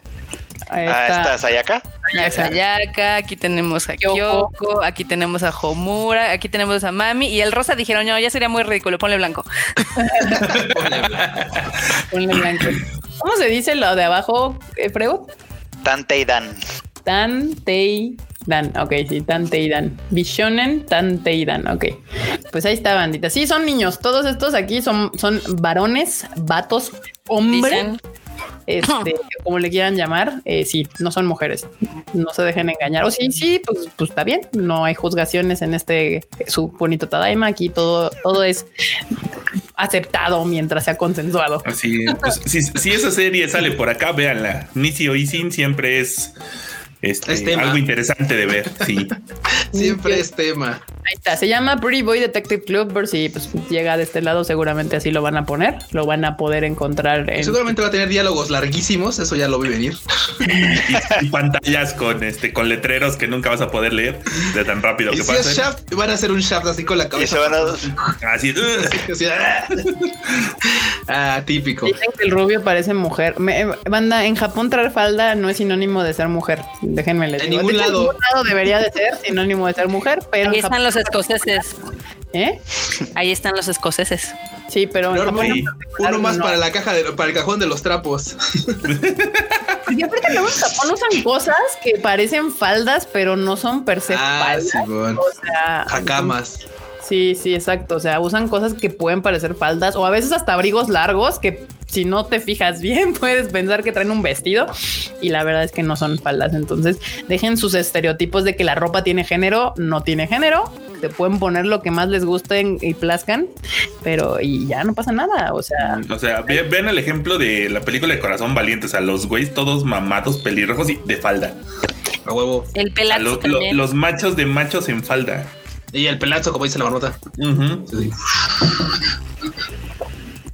Ah, esta Sayaka. Sayaka, aquí tenemos a Kyoko, aquí tenemos a Homura, aquí tenemos a Mami y el rosa dijeron, no, ya sería muy ridículo, ponle blanco. ponle blanco. ponle blanco. ¿Cómo se dice lo de abajo, eh, Frego? Tanteidan. Tanteidan. Dan, ok, sí, Tanteidan. Bishonen, Tanteidan, ok. Pues ahí está, bandita. Sí, son niños. Todos estos aquí son, son varones, vatos, hombres. Este, como le quieran llamar, eh, sí, no son mujeres, no se dejen engañar. O sí, sí, pues, pues está bien, no hay juzgaciones en este su bonito Tadaima. Aquí todo, todo es aceptado mientras sea consensuado. Así, pues, si, si, esa serie sale por acá, véanla. Nisi Oisin siempre es este, algo interesante de ver, sí. Siempre es tema. Ahí está, se llama Pretty Boy Detective Club, por si pues, llega de este lado, seguramente así lo van a poner, lo van a poder encontrar. Seguramente va a tener diálogos larguísimos, eso ya lo vi venir. y, pantallas con este con letreros que nunca vas a poder leer de tan rápido que pasa. Shaft, van a hacer un shaft así con la cabeza. Así. ah, típico. Dicen que el rubio parece mujer. Me, banda, en Japón traer falda no es sinónimo de ser mujer. Déjenme leer. En ningún lado. En ningún lado debería de ser sinónimo de ser mujer, pero. Ahí están los escoceses. ¿Eh? Ahí están los escoceses. Sí, pero uno más para la caja de, para el cajón de los trapos. Y aparte luego en Japón usan cosas que parecen faldas, pero no son per se ah, faldas. O sea, Hakamas. Sí, sí, exacto. O sea, usan cosas que pueden parecer faldas o a veces hasta abrigos largos que si no te fijas bien puedes pensar que traen un vestido y la verdad es que no son faldas. Entonces dejen sus estereotipos de que la ropa tiene género, no tiene género. Se pueden poner lo que más les gusten y plazcan, pero y ya no pasa nada. O sea, o sea, ven el ejemplo de la película de Corazón Valiente. O sea, los güeyes todos mamados, pelirrojos y de falda. A huevo. El pelazo. los machos de machos en falda. Y el pelazo, como dice la marmota.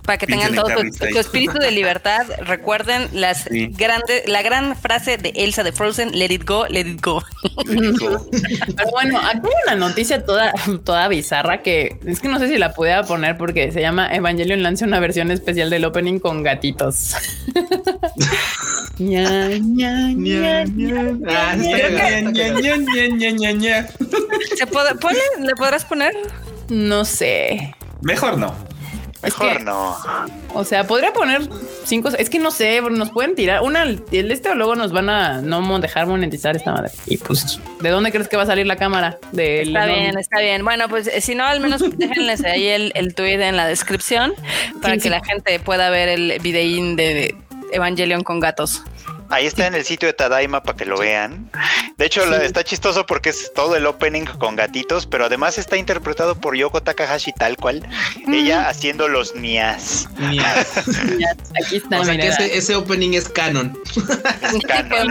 para que tengan todo su, espíritu de libertad. Recuerden las grandes, la gran frase de Elsa de Frozen, let it go, let it go. Pero bueno, aquí hay una noticia toda, toda bizarra que es que no sé si la pudiera poner porque se llama Evangelion lanza una versión especial del opening con gatitos. ¿Se puede, ¿Le podrás poner? No sé. Mejor no. Mejor no. O sea, podría poner cinco. Es que no sé, nos pueden tirar una. El este o luego nos van a no dejar monetizar esta madre. Y pues, ¿de dónde crees que va a salir la cámara? De está bien, está bien. Bueno, pues eh, si no, al menos déjenles ahí el, el tweet en la descripción para que la gente pueda ver el videín de Evangelion con gatos. Ahí está en el sitio de Tadaima para que lo vean. De hecho, está chistoso porque es todo el opening con gatitos, pero además está interpretado por Yoko Takahashi tal cual. Ella haciendo los nias. Aquí está. O sea que ese, opening es canon. Es canon.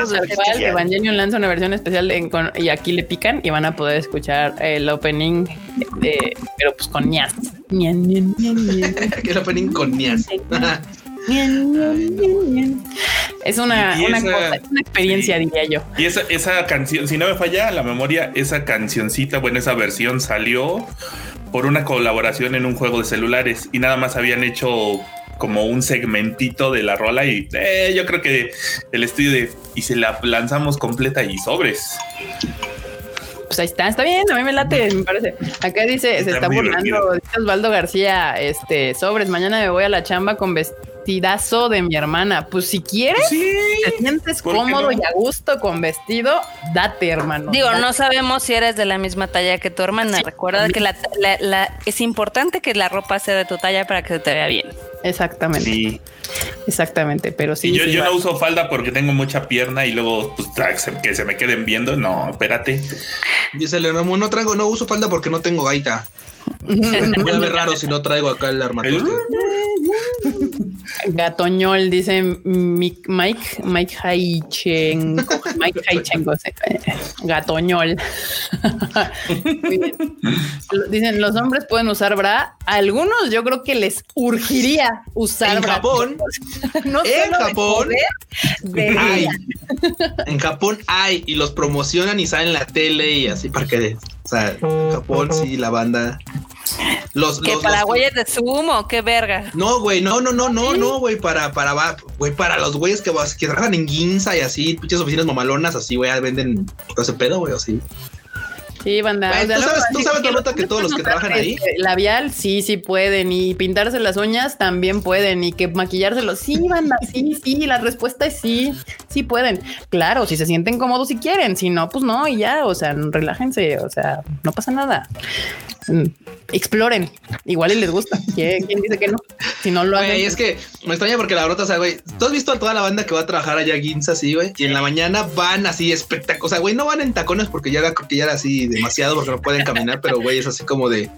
Evangelion lanza una versión especial y aquí le pican y van a poder escuchar el opening, de, pero pues con nias. el opening con nias. Es una, una, experiencia, diría yo. Y esa, esa canción, si no me falla la memoria, esa cancioncita, bueno, esa versión salió por una colaboración en un juego de celulares y nada más habían hecho como un segmentito de la rola y eh, yo creo que el estudio de y se la lanzamos completa y sobres. Pues ahí está, está bien, a mí me late, me parece. Acá dice, se está burlando, dice Osvaldo García, este, sobres, mañana me voy a la chamba con vestido vestidazo de mi hermana. Pues si quieres, te sientes cómodo y a gusto con vestido, date, hermano. Digo, no sabemos si eres de la misma talla que tu hermana. Recuerda que la, es importante que la ropa sea de tu talla para que se te vea bien. Exactamente. Sí. Exactamente, pero sí. yo, yo no uso falda porque tengo mucha pierna y luego pues, que se me queden viendo. No, espérate. Dice Leonamo, no traigo, no uso falda porque no tengo gaita. Voy a ver raro si no traigo acá el armatoste. Gatoñol, dice Mike, Mike Haichenko. Mike Haichenko, Gatoñol. Dicen, los hombres pueden usar bra. algunos yo creo que les urgiría usar en Japón. no en Japón. hay. en Japón hay y los promocionan y salen en la tele y así para que sea, Japón sí, la banda. Los, ¿Qué para güeyes de sumo? ¿Qué verga? No, güey, no, no, no, no, no, güey, para, para, güey, para los güeyes que, que trabajan en Ginza y así, pinches oficinas mamalonas, así, güey, venden todo ese pedo, güey, así. Sí, banda. ¿tú, sabes, ¿Tú sabes la nota que todos los que trabajan ahí? Labial, sí, sí pueden. Y pintarse las uñas también pueden. Y que maquillárselo, sí, banda, sí, sí. La respuesta es sí, sí pueden. Claro, si se sienten cómodos si quieren. Si no, pues no, y ya. O sea, relájense. O sea, no pasa nada. Mm, exploren. Igual y les gusta. ¿Quién, dice que no? Si no lo hacen. es que me extraña porque la brota, o sea, güey, tú has visto a toda la banda que va a trabajar allá a Ginza, así, güey, y en la mañana van así espectáculos. O sea, güey, no van en tacones porque ya, porque ya era así demasiado porque no pueden caminar, pero güey, es así como de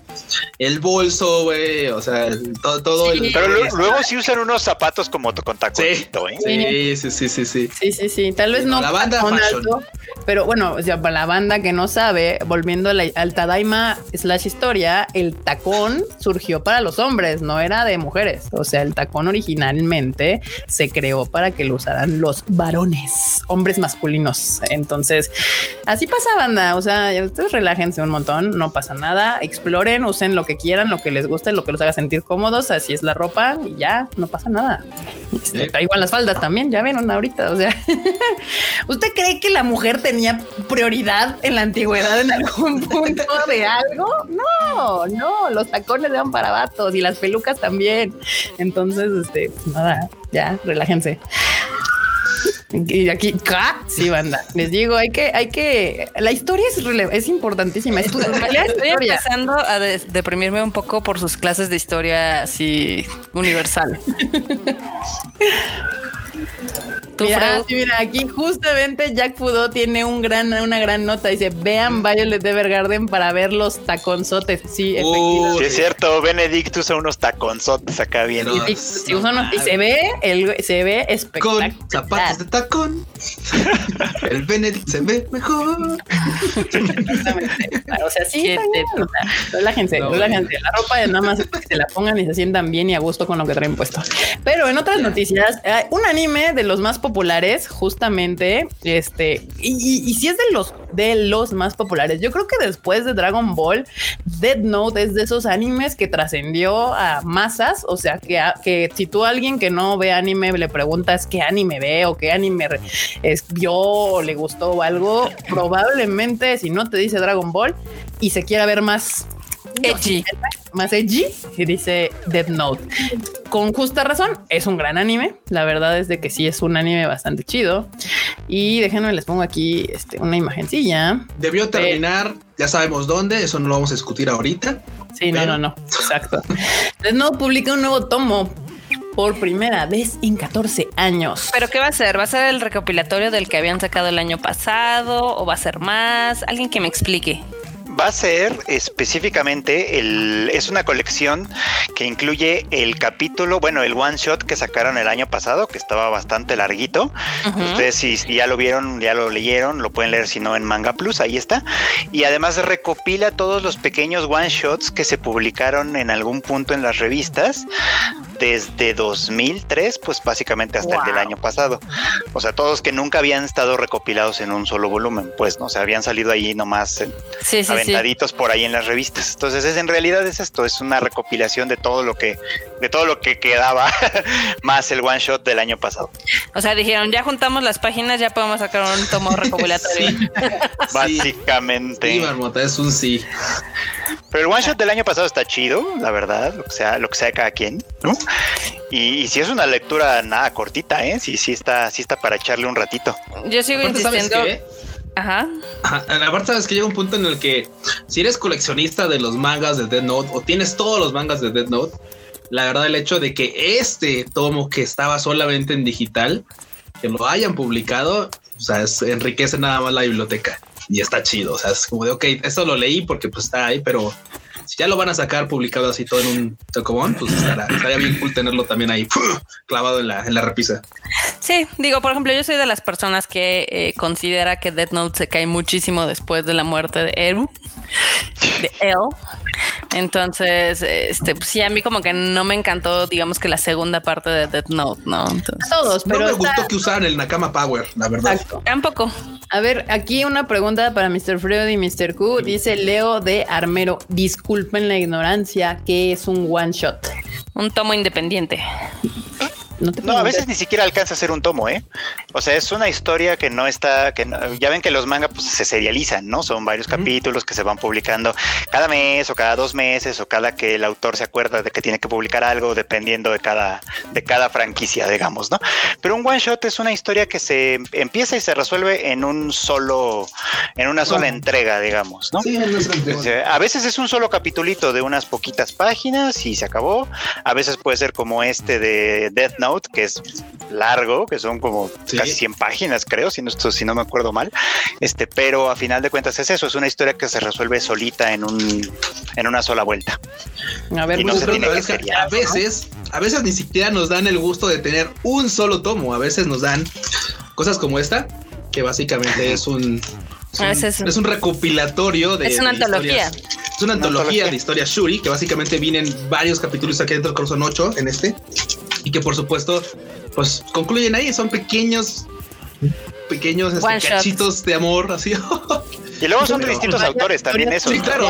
el bolso, güey, o sea, todo, todo el. Pero luego sí usan unos zapatos como con taconito, sí. ¿eh? Sí, sí, sí, sí, sí. Sí, sí, Tal vez no. La banda pero bueno, o sea, para la banda que no sabe, volviendo al Tadaima slash historia, el tacón surgió para los hombres, no era de mujeres. O sea, el tacón originalmente se creó para que lo usaran los varones, hombres masculinos. Entonces, así pasa, banda. O sea, ustedes relájense un montón, no pasa nada, exploren, usen lo que quieran, lo que les guste, lo que los haga sentir cómodos. Así es la ropa y ya, no pasa nada. Este, igual las faldas también, ya ven ahorita. O sea, ¿usted cree que la mujer tenía prioridad en la antigüedad en algún punto de algo? No, no, los tacones eran para vatos y las pelucas también. Entonces, este, pues nada, ya, relájense. Y aquí, Sí, banda. Les digo, hay que, hay que. La historia es, es importantísima. Estoy empezando a deprimirme un poco por sus clases de historia así universal. Mira, mira, aquí justamente Jack Fudo tiene un gran, una gran nota. Dice: Vean Violet Evergarden para ver los taconzotes. Sí, efectivamente. Sí, es cierto. Benedict usa unos taconzotes acá bien. y se ve, el, se ve espectacular. Con zapatos de tacón. el Benedict se ve mejor. o sea, sí. Relájense, relájense. La ropa es nada más que se la pongan y se sientan bien y a gusto con lo que traen puesto. Pero en otras noticias, eh, un anime de los más populares, justamente, este, y, si es de los de los más populares. Yo creo que después de Dragon Ball, Dead Note es de esos animes que trascendió a masas. O sea, que, que si tú a alguien que no ve anime le preguntas qué anime ve o qué anime es, vio o le gustó o algo, probablemente si no te dice Dragon Ball y se quiera ver más edgy, más edgy, y dice Dead Note. Con justa razón, es un gran anime. La verdad es de que sí es un anime bastante chido. Y déjenme, les pongo aquí este, una imagencilla. Debió terminar, ya sabemos dónde, eso no lo vamos a discutir ahorita. Sí, no, no, no, exacto. Dead Note publica un nuevo tomo por primera vez en 14 años. ¿Pero qué va a ser? ¿Va a ser el recopilatorio del que habían sacado el año pasado o va a ser más? Alguien que me explique va a ser específicamente el es una colección que incluye el capítulo, bueno, el one shot que sacaron el año pasado, que estaba bastante larguito. Ustedes si, ya lo vieron, ya lo leyeron, lo pueden leer si no en Manga Plus, ahí está. Y además recopila todos los pequeños one shots que se publicaron en algún punto en las revistas desde 2003, pues básicamente hasta el del año pasado. O sea, todos que nunca habían estado recopilados en un solo volumen, pues, no o sea, habían salido ahí nomás en, sí, aventaditos por ahí en las revistas. Entonces, es en realidad es esto, es una recopilación de todo lo que de todo lo que quedaba más el one shot del año pasado. O sea, dijeron, ya juntamos las páginas, ya podemos sacar un tomo recopilatorio. Básicamente. Sí, Marmota, es un sí. Pero el one shot del año pasado está chido, la verdad, lo que sea, lo que sea de cada quien, ¿no? Y, si es una lectura nada cortita, ¿eh? Sí, sí está, sí está para echarle un ratito. Yo sigo insistiendo. Ajá. Aparte, sabes que llega un punto en el que si eres coleccionista de los mangas de Dead Note o tienes todos los mangas de Dead Note, la verdad, el hecho de que este tomo que estaba solamente en digital, que lo hayan publicado, o sea, enriquece nada más la biblioteca y está chido. O sea, es como de, ok, esto lo leí porque pues está ahí, pero si ya lo van a sacar publicado así todo en un tocomón, pues estará, estaría bien cool tenerlo también ahí clavado en la, en la repisa. Sí, digo, por ejemplo, yo soy de las personas que eh, considera que Death Note se cae muchísimo después de la muerte de Eru, de él. Entonces, este, pues sí, a mí como que no me encantó, digamos que la segunda parte de Death Note, ¿no? Todos, pero. No me gustó que usaran el Nakama Power, la verdad. Tampoco. A ver, aquí una pregunta para Mr. Freud y Mr. Q. Dice Leo de Armero. Disculpen la ignorancia, ¿qué es un one shot? Un tomo independiente. No, a veces ni siquiera alcanza a ser un tomo, ¿eh? O sea, es una historia que no está, que ya ven que los mangas pues, se serializan, ¿no? Son varios capítulos que se van publicando cada mes o cada dos meses o cada que el autor se acuerda de que tiene que publicar algo, dependiendo de cada, de cada franquicia, digamos, ¿no? Pero un one shot es una historia que se empieza y se resuelve en un solo, en una sola entrega, digamos, ¿no? Sí, a veces es un solo capitulito de unas poquitas páginas y se acabó. A veces puede ser como este de Death Note que es largo, que son como casi 100 páginas, creo, si no, si no me acuerdo mal. Este, pero a final de cuentas es eso, es una historia que se resuelve solita en un en una sola vuelta. A ver, a veces, a veces ni siquiera nos dan el gusto de tener un solo tomo, a veces nos dan cosas como esta, que básicamente es un es un, recopilatorio de. Es una antología. Es una, antología, de historias Shuri, que básicamente vienen varios capítulos aquí dentro, creo son ocho en este y que por supuesto, pues concluyen ahí, son pequeños, pequeños este, cachitos de amor, así. y luego son de distintos autores también eso. Sí, claro.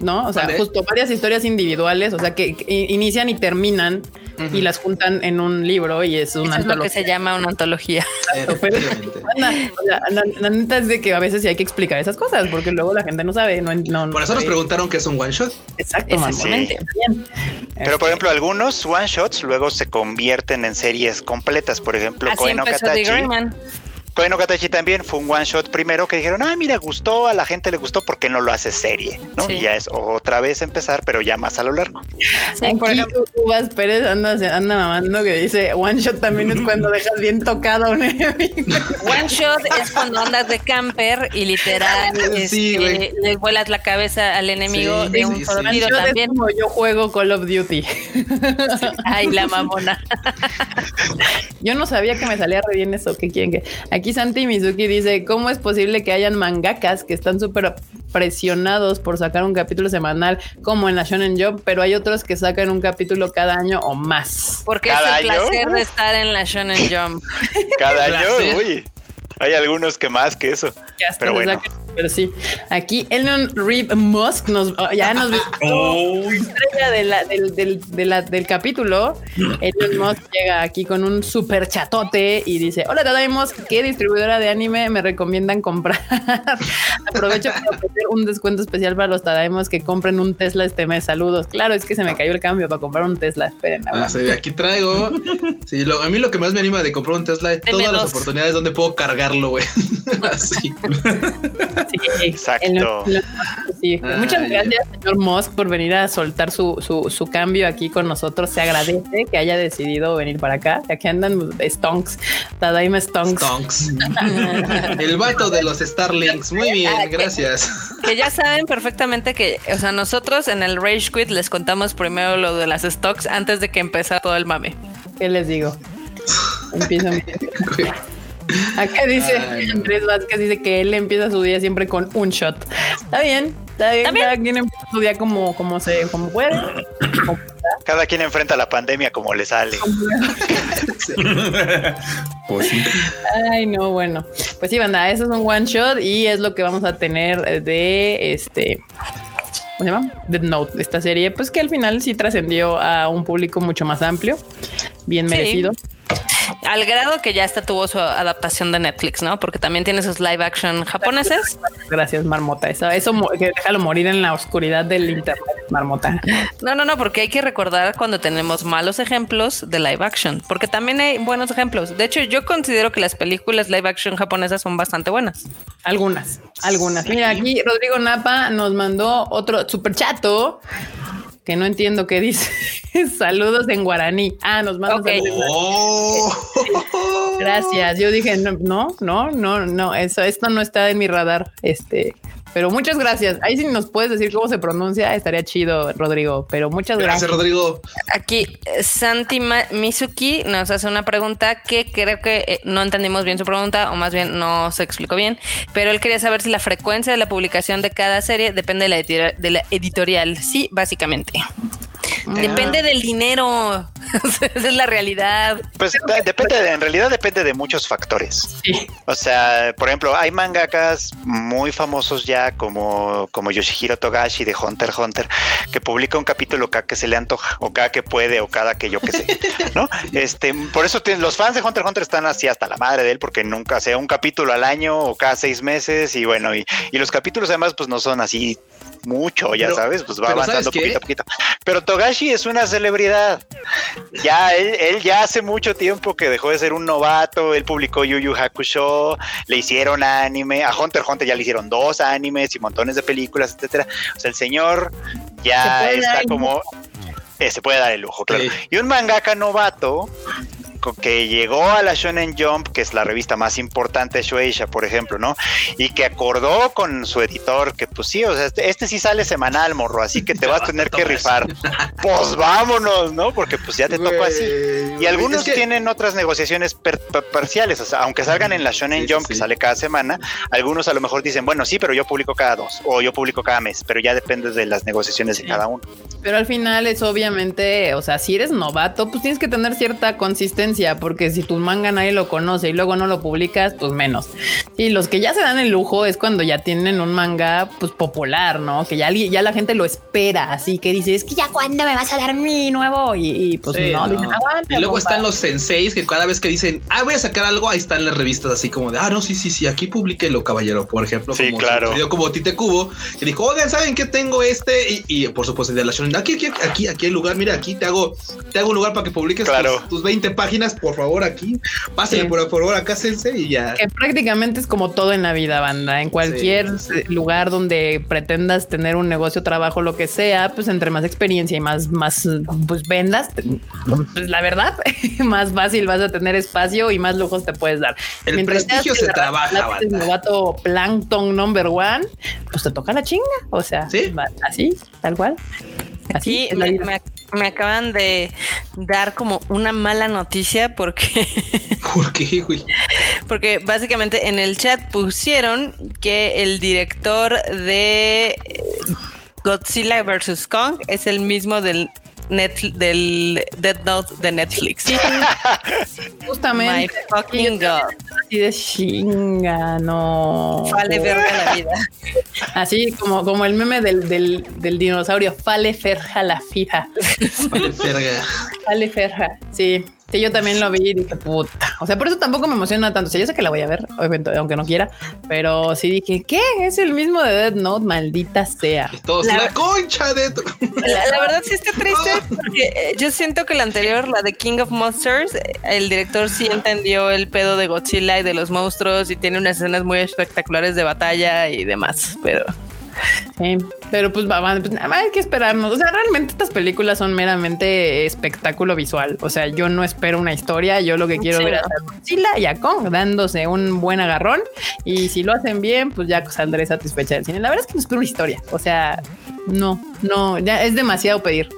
¿no? O sea, justo varias historias individuales, o sea, que, inician y terminan y las juntan en un libro y es una Eso Es lo que se llama una antología. la, neta es de que a veces sí hay que explicar esas cosas porque luego la gente no sabe. No, por eso nos preguntaron qué es un one shot. Exacto, Exactamente. Pero por este ejemplo, algunos one shots luego se convierten en series completas. Por ejemplo, Así The Koe no Katachi también fue un one shot primero que dijeron, ah, mira, gustó, a la gente le gustó, porque no lo hace serie? ¿no? Sí. Y ya es otra vez empezar, pero ya más a lo largo. Aquí por ejemplo- Uvas Pérez anda, anda mamando que dice one shot también es cuando dejas bien tocado a un enemigo. One shot es cuando andas de camper y literal Sí, este, le vuelas la cabeza al enemigo Sí, de un sí, solo sí. One tiro shot es también. como yo juego Call of Duty. Ay, la mamona. Yo no sabía que me salía re bien eso. ¿Qué quieren que? Aquí Santi Mizuki dice: ¿Cómo es posible que hayan mangakas que están súper presionados por sacar un capítulo semanal como en la Shonen Jump, pero hay otros que sacan un capítulo cada año o más? Porque es ¿Cada el año? placer de estar en la Shonen Jump. Cada año, uy, hay algunos que más que eso. Que hasta Pero bueno. sacan- pero sí. Aquí Elon Reeve Musk nos oh, ya nos Uy, estrella de la- del, del- de la- del capítulo, Elon Musk llega aquí con un super chatote y dice: Hola, Tadaimos, ¿qué distribuidora de anime me recomiendan comprar? Aprovecho para ofrecer un descuento especial para los Tadaimos que compren un Tesla este mes. Saludos. Claro, es que se me cayó el cambio para comprar un Tesla. Esperen, Ah, sí, aquí traigo. Sí, lo- a mí lo que más me anima de comprar un Tesla es todas las oportunidades donde puedo cargarlo, güey. Así. Sí, Exacto. Sí. Ay, Muchas gracias, señor Musk, por venir a soltar su, su, su cambio aquí con nosotros. Se agradece que haya decidido venir para acá. Aquí andan Stonks, Tadaima Stonks. Stonks. El vato de los Starlinks. Muy bien, gracias. Que ya saben perfectamente que, o sea, nosotros en el Rage Quit les contamos primero lo de las stocks antes de que empezara todo el mame. ¿Qué les digo? Empieza. Acá dice Ay, no. Andrés Vázquez, dice que él empieza su día siempre con un shot. Está bien, está bien. ¿Está bien? Cada quien empieza su día como, como se, como puede. Cada quien enfrenta la pandemia como le sale. pues sí. Ay, no, bueno. Pues sí, banda, eso es un one shot y es lo que vamos a tener de este. ¿Cómo se llama? Dead Note, esta serie, pues que al final sí trascendió a un público mucho más amplio, bien Sí. Al grado que ya hasta tuvo su adaptación de Netflix, ¿no? Porque también tiene sus live action japoneses. Gracias, Marmota. Eso, eso que déjalo morir en la oscuridad del internet, Marmota. No, no, no, porque hay que recordar cuando tenemos malos ejemplos de live action, porque también hay buenos ejemplos. De hecho, yo considero que las películas live action japonesas son bastante buenas. Algunas, algunas. Mira, aquí Rodrigo Napa nos mandó otro super chato que no entiendo qué dice. Saludos en guaraní. Ah, nos manda Ok. saludos en guaraní. Oh. Gracias. Yo dije, no, no, no, no, no, eso, esto no está en mi radar. Este, pero muchas gracias. Ahí sí nos puedes decir cómo se pronuncia, estaría chido, Rodrigo. Pero muchas Gracias, gracias. Rodrigo. Aquí eh, Santi Ma- Mizuki nos hace una pregunta que creo que eh, no entendimos bien su pregunta o más bien no se explicó bien, pero él quería saber si la frecuencia de la publicación de cada serie depende de la, editorial- de la editorial. Sí, básicamente. Depende del dinero. Esa es la realidad. Pues da- depende, de- en realidad depende de muchos factores. Sí. O sea, por ejemplo, hay mangakas muy famosos ya como, como Yoshihiro Togashi de Hunter x Hunter que publica un capítulo cada que se le antoja o cada que puede o cada que yo que sé, ¿no? Este, por eso los fans de Hunter x Hunter están así hasta la madre de él porque nunca sea un capítulo al año o cada seis meses y bueno, y, y los capítulos además pues no son así mucho, ya Pero- sabes, pues va pero avanzando poquito a poquito. Pero Togashi es una celebridad. Ya, él, él ya hace mucho tiempo que dejó de ser un novato. Él publicó Yu Yu Hakusho, le hicieron anime. A Hunter Hunter ya le hicieron dos animes y montones de películas, etcétera. O sea, el señor Se ya está como. eh, se puede dar el lujo, claro. Sí. Y un mangaka novato que llegó a la Shonen Jump, que es la revista más importante de Shueisha, por ejemplo, ¿no? Y que acordó con su editor que, pues sí, o sea, este, este sí sale semanal, morro, así que te vas a tener que rifar. Pues vámonos, ¿no? Porque pues ya te tocó así. Y algunos es que- tienen otras negociaciones per- per- parciales, o sea, aunque salgan en la Shonen Sí, sí, Jump, que sale cada semana, algunos a lo mejor dicen, bueno, sí, pero yo publico cada dos, o yo publico cada mes, pero ya depende de las negociaciones de cada uno. Pero al final es obviamente, o sea, si eres novato, pues tienes que tener cierta consistencia, porque si tu manga nadie lo conoce y luego no lo publicas, pues menos. Y los que ya se dan el lujo es cuando ya tienen un manga pues popular, ¿no? Que ya, ya la gente lo espera, así que dice, es que ya cuándo me vas a dar mi nuevo y, y, pues Sí, no, no. dicen, aguanta. Y luego compa". están los senseis que cada vez que dicen, ah, voy a sacar algo, ahí están las revistas así como de, ah, no, sí, sí, sí, aquí publíquelo, caballero, por ejemplo. Sí, como claro. sucedió como Tite Cubo, que dijo, oigan, ¿saben qué tengo este? Y, y, por supuesto, de la Shonen, aquí, aquí, aquí, aquí hay lugar, mira, aquí te hago, te hago un lugar para que publiques Claro. tus, tus 20 páginas por favor, aquí. Pásenle por favor acá, Sensei, y ya. Que prácticamente es como todo en la vida, banda. En cualquier lugar donde pretendas tener un negocio, trabajo, lo que sea, pues entre más experiencia y más, más pues vendas, pues la verdad, más fácil vas a tener espacio y más lujos te puedes dar. El prestigio se trabaja, banda. novato Plankton number one, pues te toca la chinga. O sea, así, tal cual. Así me, acaban de dar como una mala noticia porque. ¿Por qué, güey? Porque básicamente en el chat pusieron que el director de Godzilla vs. Kong es el mismo del del Dead Note de Netflix. Justamente. My fucking God. Así de chinga, no. Fale verga la vida. Así como, como el meme del, del, del dinosaurio, fale ferja la fija. Fale ferga. Fale ferja, sí. Sí, yo también lo vi y dije, puta. O sea, por eso tampoco me emociona tanto. O sea, yo sé que la voy a ver, aunque no quiera, pero sí dije, ¿qué? Es el mismo de Dead Note, maldita sea. Todos la, la concha de. La, verdad sí está triste porque eh, yo siento que la anterior, la de King of Monsters, el director sí entendió el pedo de Godzilla y de los monstruos y tiene unas escenas muy espectaculares de batalla y demás, pero. Sí, pero pues, va, pues nada más hay que esperarnos. O sea, realmente estas películas son meramente espectáculo visual. O sea, yo no espero una historia. Yo lo que quiero ver es a Godzilla y a Kong dándose un buen agarrón. Y si lo hacen bien, pues ya saldré satisfecha del cine. La verdad es que no espero una historia. O sea, no, no, ya es demasiado pedir.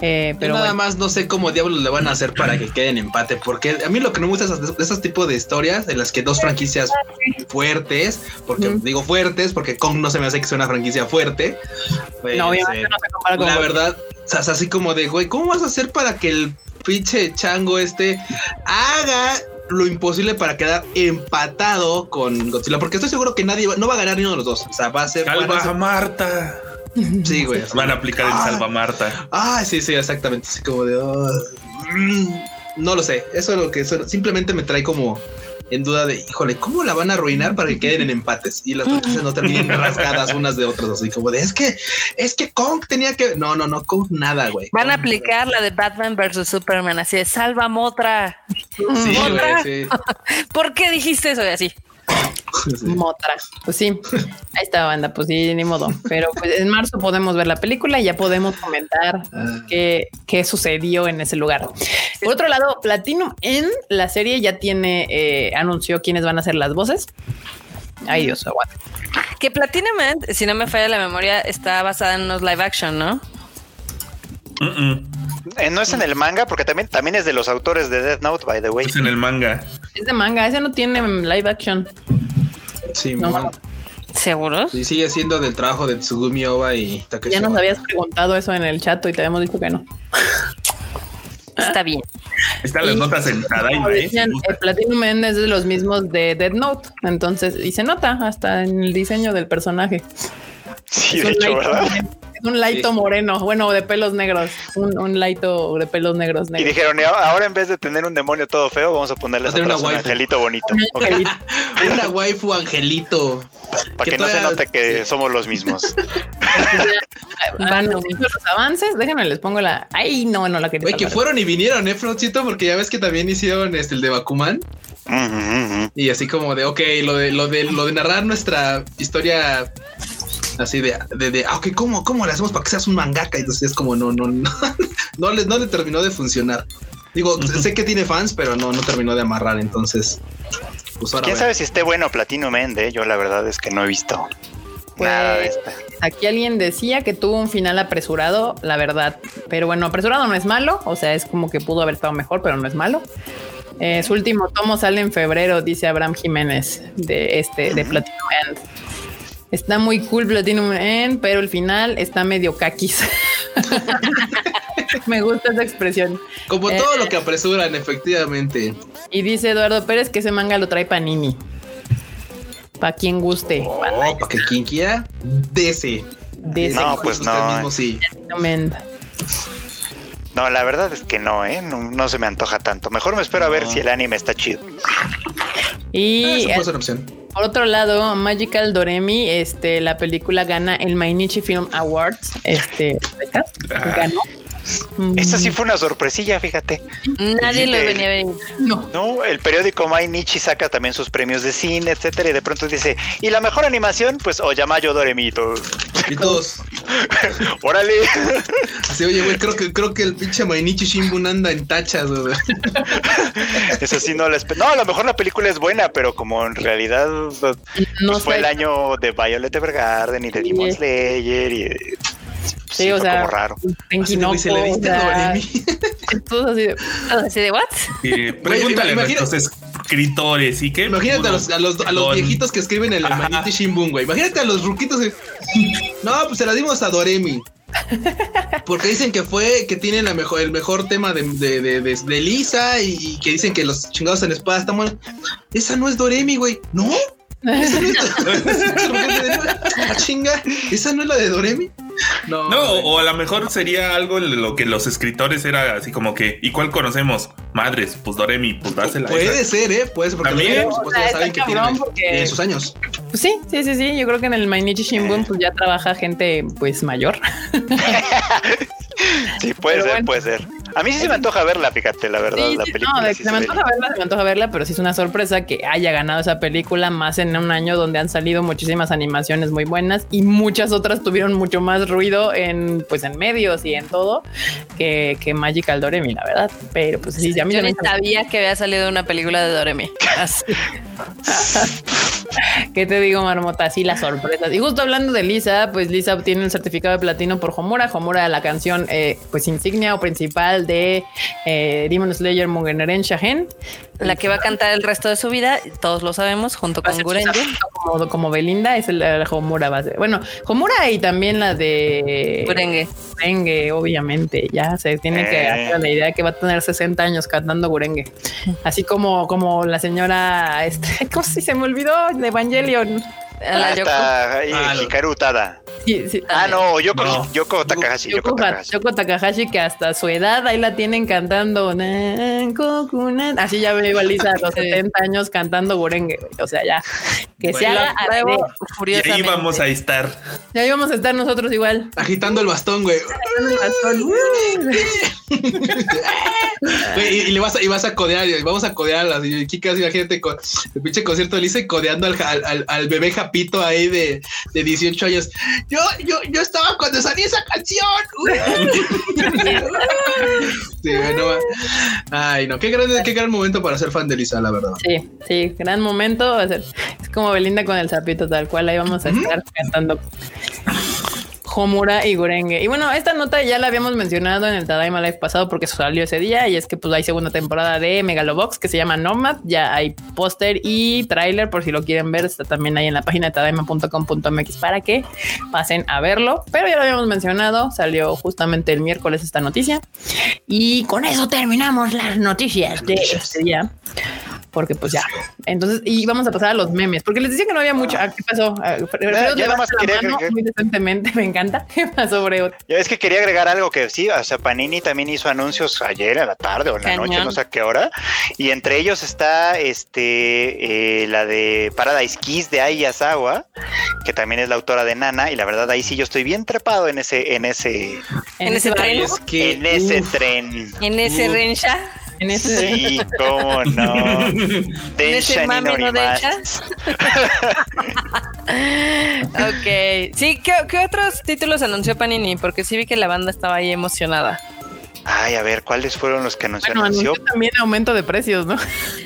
Eh, pero nada más no sé cómo diablos le van a hacer para que queden empate, porque a mí lo que no me gusta es esos, tipos de historias en las que dos franquicias fuertes, porque digo fuertes, porque Kong no se me hace que sea una franquicia fuerte. Pues, no, obviamente eh, no se compara con La verdad, o sea, así como de, güey, ¿cómo vas a hacer para que el pinche chango este haga lo imposible para quedar empatado con Godzilla, porque estoy seguro que nadie va, no va a ganar ni uno de los dos. O sea, va a ser. Salva a, Marta. Sí, güey. Van a aplicar el ah, Salva Marta. Ah, sí, sí, exactamente. Así como de. Oh, mm, no lo sé. Eso es lo que simplemente me trae como en duda de, híjole, ¿cómo la van a arruinar para que queden en empates y las noticias no terminen rasgadas unas de otras? Así como de, es que, es que Kong tenía que, no, no, no, Kong nada, güey. Van a aplicar la de Batman versus Superman, así de, salva Motra. Sí, Motra. sí. ¿Por qué dijiste eso? Y así. Motra. Pues sí, ahí está banda, pues sí, ni modo. Pero pues en marzo podemos ver la película y ya podemos comentar ah. qué, qué sucedió en ese lugar. Por otro lado, Platinum en la serie ya tiene, eh, anunció quiénes van a ser las voces. Ay Dios, aguanta. Que Platinum, si no me falla la memoria, está basada en unos live action, ¿no? Eh, no es en el manga, porque también, también es de los autores de Death Note, by the way. Es en el manga. Es de manga, ese no tiene live action. Sí, no, ¿Seguros? Sí, sigue siendo del trabajo de Tsugumi Oba y Takeshi. Ya nos habías preguntado eso en el chat y te habíamos dicho que no. Está bien. Están las notas en ¿eh? El Platinum End es de los mismos de Dead Note. Entonces, y se nota hasta en el diseño del personaje. Sí, de hecho, ¿verdad? un laito moreno, bueno, de pelos negros, un, un, laito de pelos negros, Y dijeron, ahora en vez de tener un demonio todo feo, vamos a ponerle a un angelito bonito. una waifu angelito. Para que, no se note que somos los mismos. Van los avances, déjenme les pongo la. Ay, no, no la quería. Oye, que fueron y vinieron, eh, Flotcito, porque ya ves que también hicieron este, el de Bakuman. Y así como de, ok, lo de, lo de, lo de narrar nuestra historia así de, de, de ah, ok, ¿cómo, ¿cómo le hacemos para que seas un mangaka? Entonces es como, no, no, no, no le, no le terminó de funcionar. Digo, sé que tiene fans, pero no, no terminó de amarrar, entonces. Pues ¿Quién sabe si esté bueno Platino Mende? Yo la verdad es que no he visto nada de esta. Aquí alguien decía que tuvo un final apresurado, la verdad. Pero bueno, apresurado no es malo, o sea, es como que pudo haber estado mejor, pero no es malo. Eh, su último tomo sale en febrero, dice Abraham Jiménez, de este, de Platino End. Está muy cool Platinum End, pero el final está medio caquis. Me gusta esa expresión. Como todo lo que apresuran, efectivamente. Y dice Eduardo Pérez que ese manga lo trae Panini. Para quien guste. Oh, para que quien quiera, dese. No, pues no. sí. No, la verdad es que no, ¿eh? No, se me antoja tanto. Mejor me espero a ver si el anime está chido. Y ah, puede opción. Por otro lado, Magical Doremi, este, la película gana el Mainichi Film Awards. Este, ganó. Esta sí fue una sorpresilla, fíjate. Nadie lo venía a ver. No. No, el periódico Mainichi saca también sus premios de cine, etcétera, y de pronto dice, y la mejor animación, pues Oyamayo Doremito. Y todos. Órale. Así, oye, güey, creo que, creo que el pinche Mainichi Shimbun anda en tachas, güey. Eso sí no les... No, a lo mejor la película es buena, pero como en realidad pues, No fue sé. el año de Violet Evergarden y de Demon Sí. Slayer y... Sí, o fue sea, como raro. Tenki Así de, güey, se le o diste a sea, Doremi. todos así de- Así de, ¿what? Pregúntale a los escritores y qué. Imagínate a los, a los, a los viejitos que escriben el. Mainichi Shimbun, güey. Imagínate a los ruquitos. No, pues se la dimos a Doremi. Porque dicen que fue, que tienen la mejor, el mejor tema de, de, de, de- de Lisa y, y que dicen que los chingados en espada están buenos. Esa no es Doremi, güey. No. Esa no es Ah, chinga. Esa no es la de Doremi. No. No, o a lo mejor sería algo en lo que los escritores era así como que, ¿y cuál conocemos? Madres, pues Doremi, pues dásela. a Puede esa. ser, ¿eh? Puede ser, porque También. los pues, O sea, ya saben que tienen, porque- tienen sus años. Pues sí, sí, sí, sí. Yo creo que en el Mainichi Shimbun pues ya trabaja gente pues mayor. Sí, puede Pero ser, bueno. puede ser. A mí sí se me antoja verla, fíjate, la verdad, Sí, la sí, película. no, de sí que se me ve antoja verla, se me antoja verla, pero sí es una sorpresa que haya ganado esa película más en un año donde han salido muchísimas animaciones muy buenas y muchas otras tuvieron mucho más ruido en pues en medios y en todo que, que Magical Doremi, la verdad. Pero pues sí, a mí Yo ni sabía que había salido una película de Doremi. Así. ¿Qué te digo, Marmota? Sí, las sorpresas. Y justo hablando de Lisa, pues Lisa obtiene el certificado de platino por Homura. Homura, la canción, eh, pues insignia o principal de eh, Demon Slayer Mugen Eren Shahen. La que va a cantar el resto de su vida, todos lo sabemos, junto con Gurenge. Como, como Belinda es el, el Homura base. Bueno, Homura y también la de Gurenge. Gurenge, obviamente. Ya se tiene que Eh. hacer la idea que va a tener 60 años cantando Gurenge. Así como, como la señora, este, ¿cómo se se me olvidó? De Evangelion. La Yoko. Hasta ahí, Ah, Hikaru. Sí, sí. Ah, no, Yoko, No. Yoko Takahashi. Yoko Yoko, Ha- Takahashi. Yoko Takahashi, que hasta su edad ahí la tienen cantando. Así ya me iba Lisa a los 70 años cantando güey. O sea, ya que se Bueno, haga a la Luego, idea. Y furiosamente. ahí vamos a estar. Ya íbamos a estar nosotros igual. Agitando el bastón, güey. Güey, y, y le vas a, y vas a codear, y vamos a codear a las y chicas, imagínate con el pinche concierto de Lisa y codeando al, al, al- al bebé Japito ahí de, de 18 años. Yo, yo, yo estaba cuando salí esa canción. sí, bueno. Ay, no, qué gran, qué gran momento para ser fan de Lisa, la verdad. Sí, sí, gran momento. Es como Belinda con el sapito, tal cual. Ahí vamos a estar cantando Homura y Gurenge. Y bueno, esta nota ya la habíamos mencionado en el Tadaima Live pasado porque salió ese día. Y es que pues hay segunda temporada de Megalobox que se llama Nomad. Ya hay póster y tráiler por si lo quieren ver. Está también ahí en la página de tadaima.com.mx para que pasen a verlo. Pero ya lo habíamos mencionado. Salió justamente el miércoles esta noticia. Y con eso terminamos las noticias de este día porque pues ya. Entonces, y vamos a pasar a los memes, porque les decía que no había mucho. Ah, ¿Qué pasó? Ah, Freud ya más quería mano agregar- muy decentemente, me encanta. ¿Qué pasó, Freud? Ya ves que quería agregar algo que sí, o sea, Panini también hizo anuncios ayer a la tarde o en la Cañón. noche, no sé a qué hora, y entre ellos está este eh, la de Paradise Kiss de Ai Yasawa, que también es la autora de Nana, y la verdad ahí sí yo estoy bien trepado en ese, en ese, En ese tren. Es que en ese uf, tren. En ese. En ese Sí, cómo no. En ese Densha mame no Ninorimasu. Densha. ok. Sí, ¿qué, qué otros títulos anunció Panini? Porque sí vi que la banda estaba ahí emocionada. Ay, a ver, ¿cuáles fueron los que anunció? Bueno, anunció? también aumento de precios, ¿no?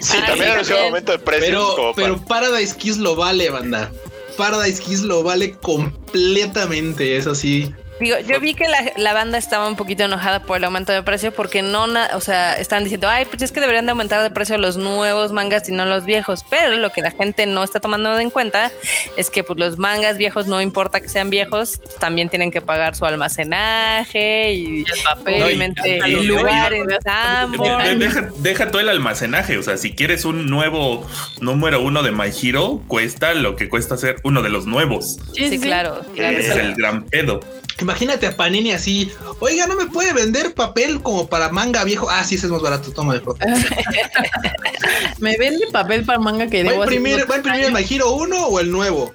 Sí, también sí, anunció también. aumento de precios. pero, como pero para- Paradise Kiss lo vale, banda. Paradise Kiss lo vale completamente, eso sí. Digo, yo vi que la, la banda estaba un poquito enojada por el aumento de precio porque no, na- o sea, están diciendo, ay, pues es que deberían de aumentar de precio los nuevos mangas y no los viejos. Pero lo que la gente no está tomando en cuenta es que pues los mangas viejos, no importa que sean viejos, también tienen que pagar su almacenaje y el papel, obviamente y- el y- lugar y- en De- Sanborn. Deja, deja todo el almacenaje. O sea, si quieres un nuevo número uno de My Hero, cuesta lo que cuesta hacer uno de los nuevos. Sí, claro, claro. Es el gran pedo. Imagínate a Panini así, oiga, no me puede vender papel como para manga viejo. Ah, sí, ese es más barato, toma de. Me vende papel para manga que ¿Va a debo hacer imprimir, ¿va a imprimir el My Hero 1 o el nuevo?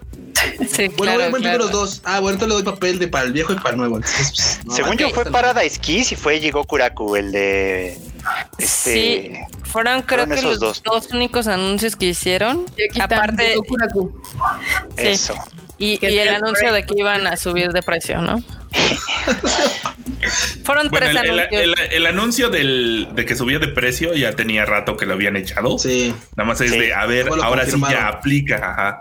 Sí, Bueno, claro, voy a claro. los dos. Ah, bueno, entonces le doy papel de para el viejo y para el nuevo. Entonces, pues, no, Según yo fue Paradise Kiss y fue Jigokuraku, el de este Sí, fueron creo fueron que los dos. dos. únicos anuncios que hicieron. Y aquí Aparte, sí. eso. Y, y el anuncio de que iban a subir de precio, ¿no? Fueron Bueno, tres el, anuncios. el- el anuncio del, de que subía de precio ya tenía rato que lo habían echado. Sí. Nada más es Sí. de, a ver, ahora sí ya aplica. Ajá.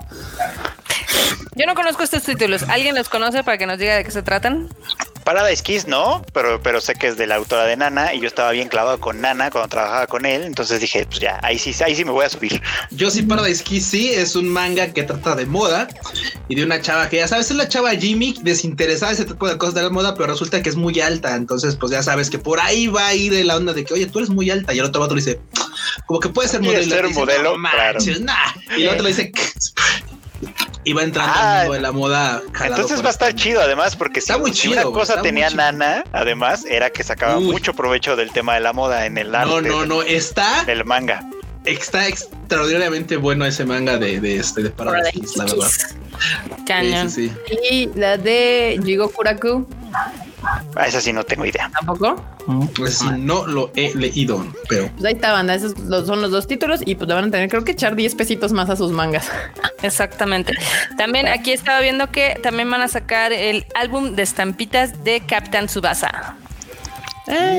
Yo no conozco estos títulos. ¿Alguien los conoce para que nos diga de qué se tratan? Paradise Kiss no, pero, pero sé que es de la autora de Nana y yo estaba bien clavado con Nana cuando trabajaba con él, entonces dije, pues ya, ahí sí, ahí sí me voy a subir. Yo sí, Paradise Kiss sí, es un manga que trata de moda y de una chava que ya sabes, es la chava Jimmy, desinteresada ese tipo de cosas de la moda, pero resulta que es muy alta. Entonces, pues ya sabes que por ahí va a ir la onda de que, oye, tú eres muy alta. Y el otro vato le dice, como que puede ser ¿Quieres modelo. ser Y dice, modelo? "No manches, nah". Y el otro le dice, y va entrando Ah, de la moda. Entonces va a estar esta- chido, además, porque Está si, muy si chido, una cosa tenía. Nana, además, era que sacaba Uy. mucho provecho del tema de la moda en el arte No, no, no, está, del manga. está extraordinariamente bueno ese manga de, de este de Paradise la verdad. Cañón. Sí, sí, sí. Y la de Jigokuraku, Ah, esa sí no tengo idea. tampoco. Pues sí, no lo he leído, pero Pues ahí está, banda. Esos son los dos títulos y pues le van a tener, creo que echar 10 pesitos más a sus mangas. Exactamente. También aquí estaba viendo que también van a sacar el álbum de estampitas de Captain Subasa.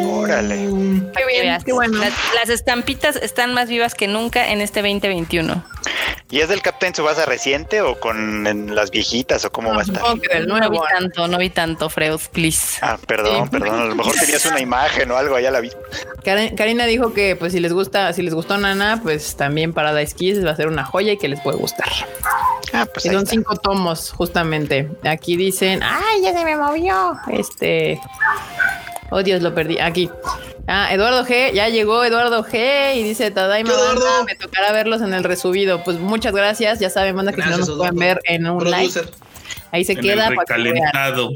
Órale. Qué bien, qué bueno. Las, las estampitas están más vivas que nunca en este 2021. ¿Y es del Captain Subasa reciente o con en las viejitas o cómo va a estar? Del No vi nuevo. tanto, no vi tanto, Freud, please. Ah, perdón, Sí. perdón. A lo mejor tenías una imagen o algo, ya la vi. Karen- Karina dijo que pues si les gusta, si les gustó Nana, pues también Paradise Kiss va a ser una joya y que les puede gustar. Ah, pues Y ahí son está. cinco tomos, justamente. Aquí dicen, ay, ya se me movió. Este. Oh, Dios, lo perdí. Aquí. Ah, Eduardo G, ya llegó Eduardo G y dice Tadaima banda, me tocará verlos en el resubido. Pues muchas gracias. Ya saben, manda que si no nos pueden ver en un like. producer. Ahí se En queda el recalentado.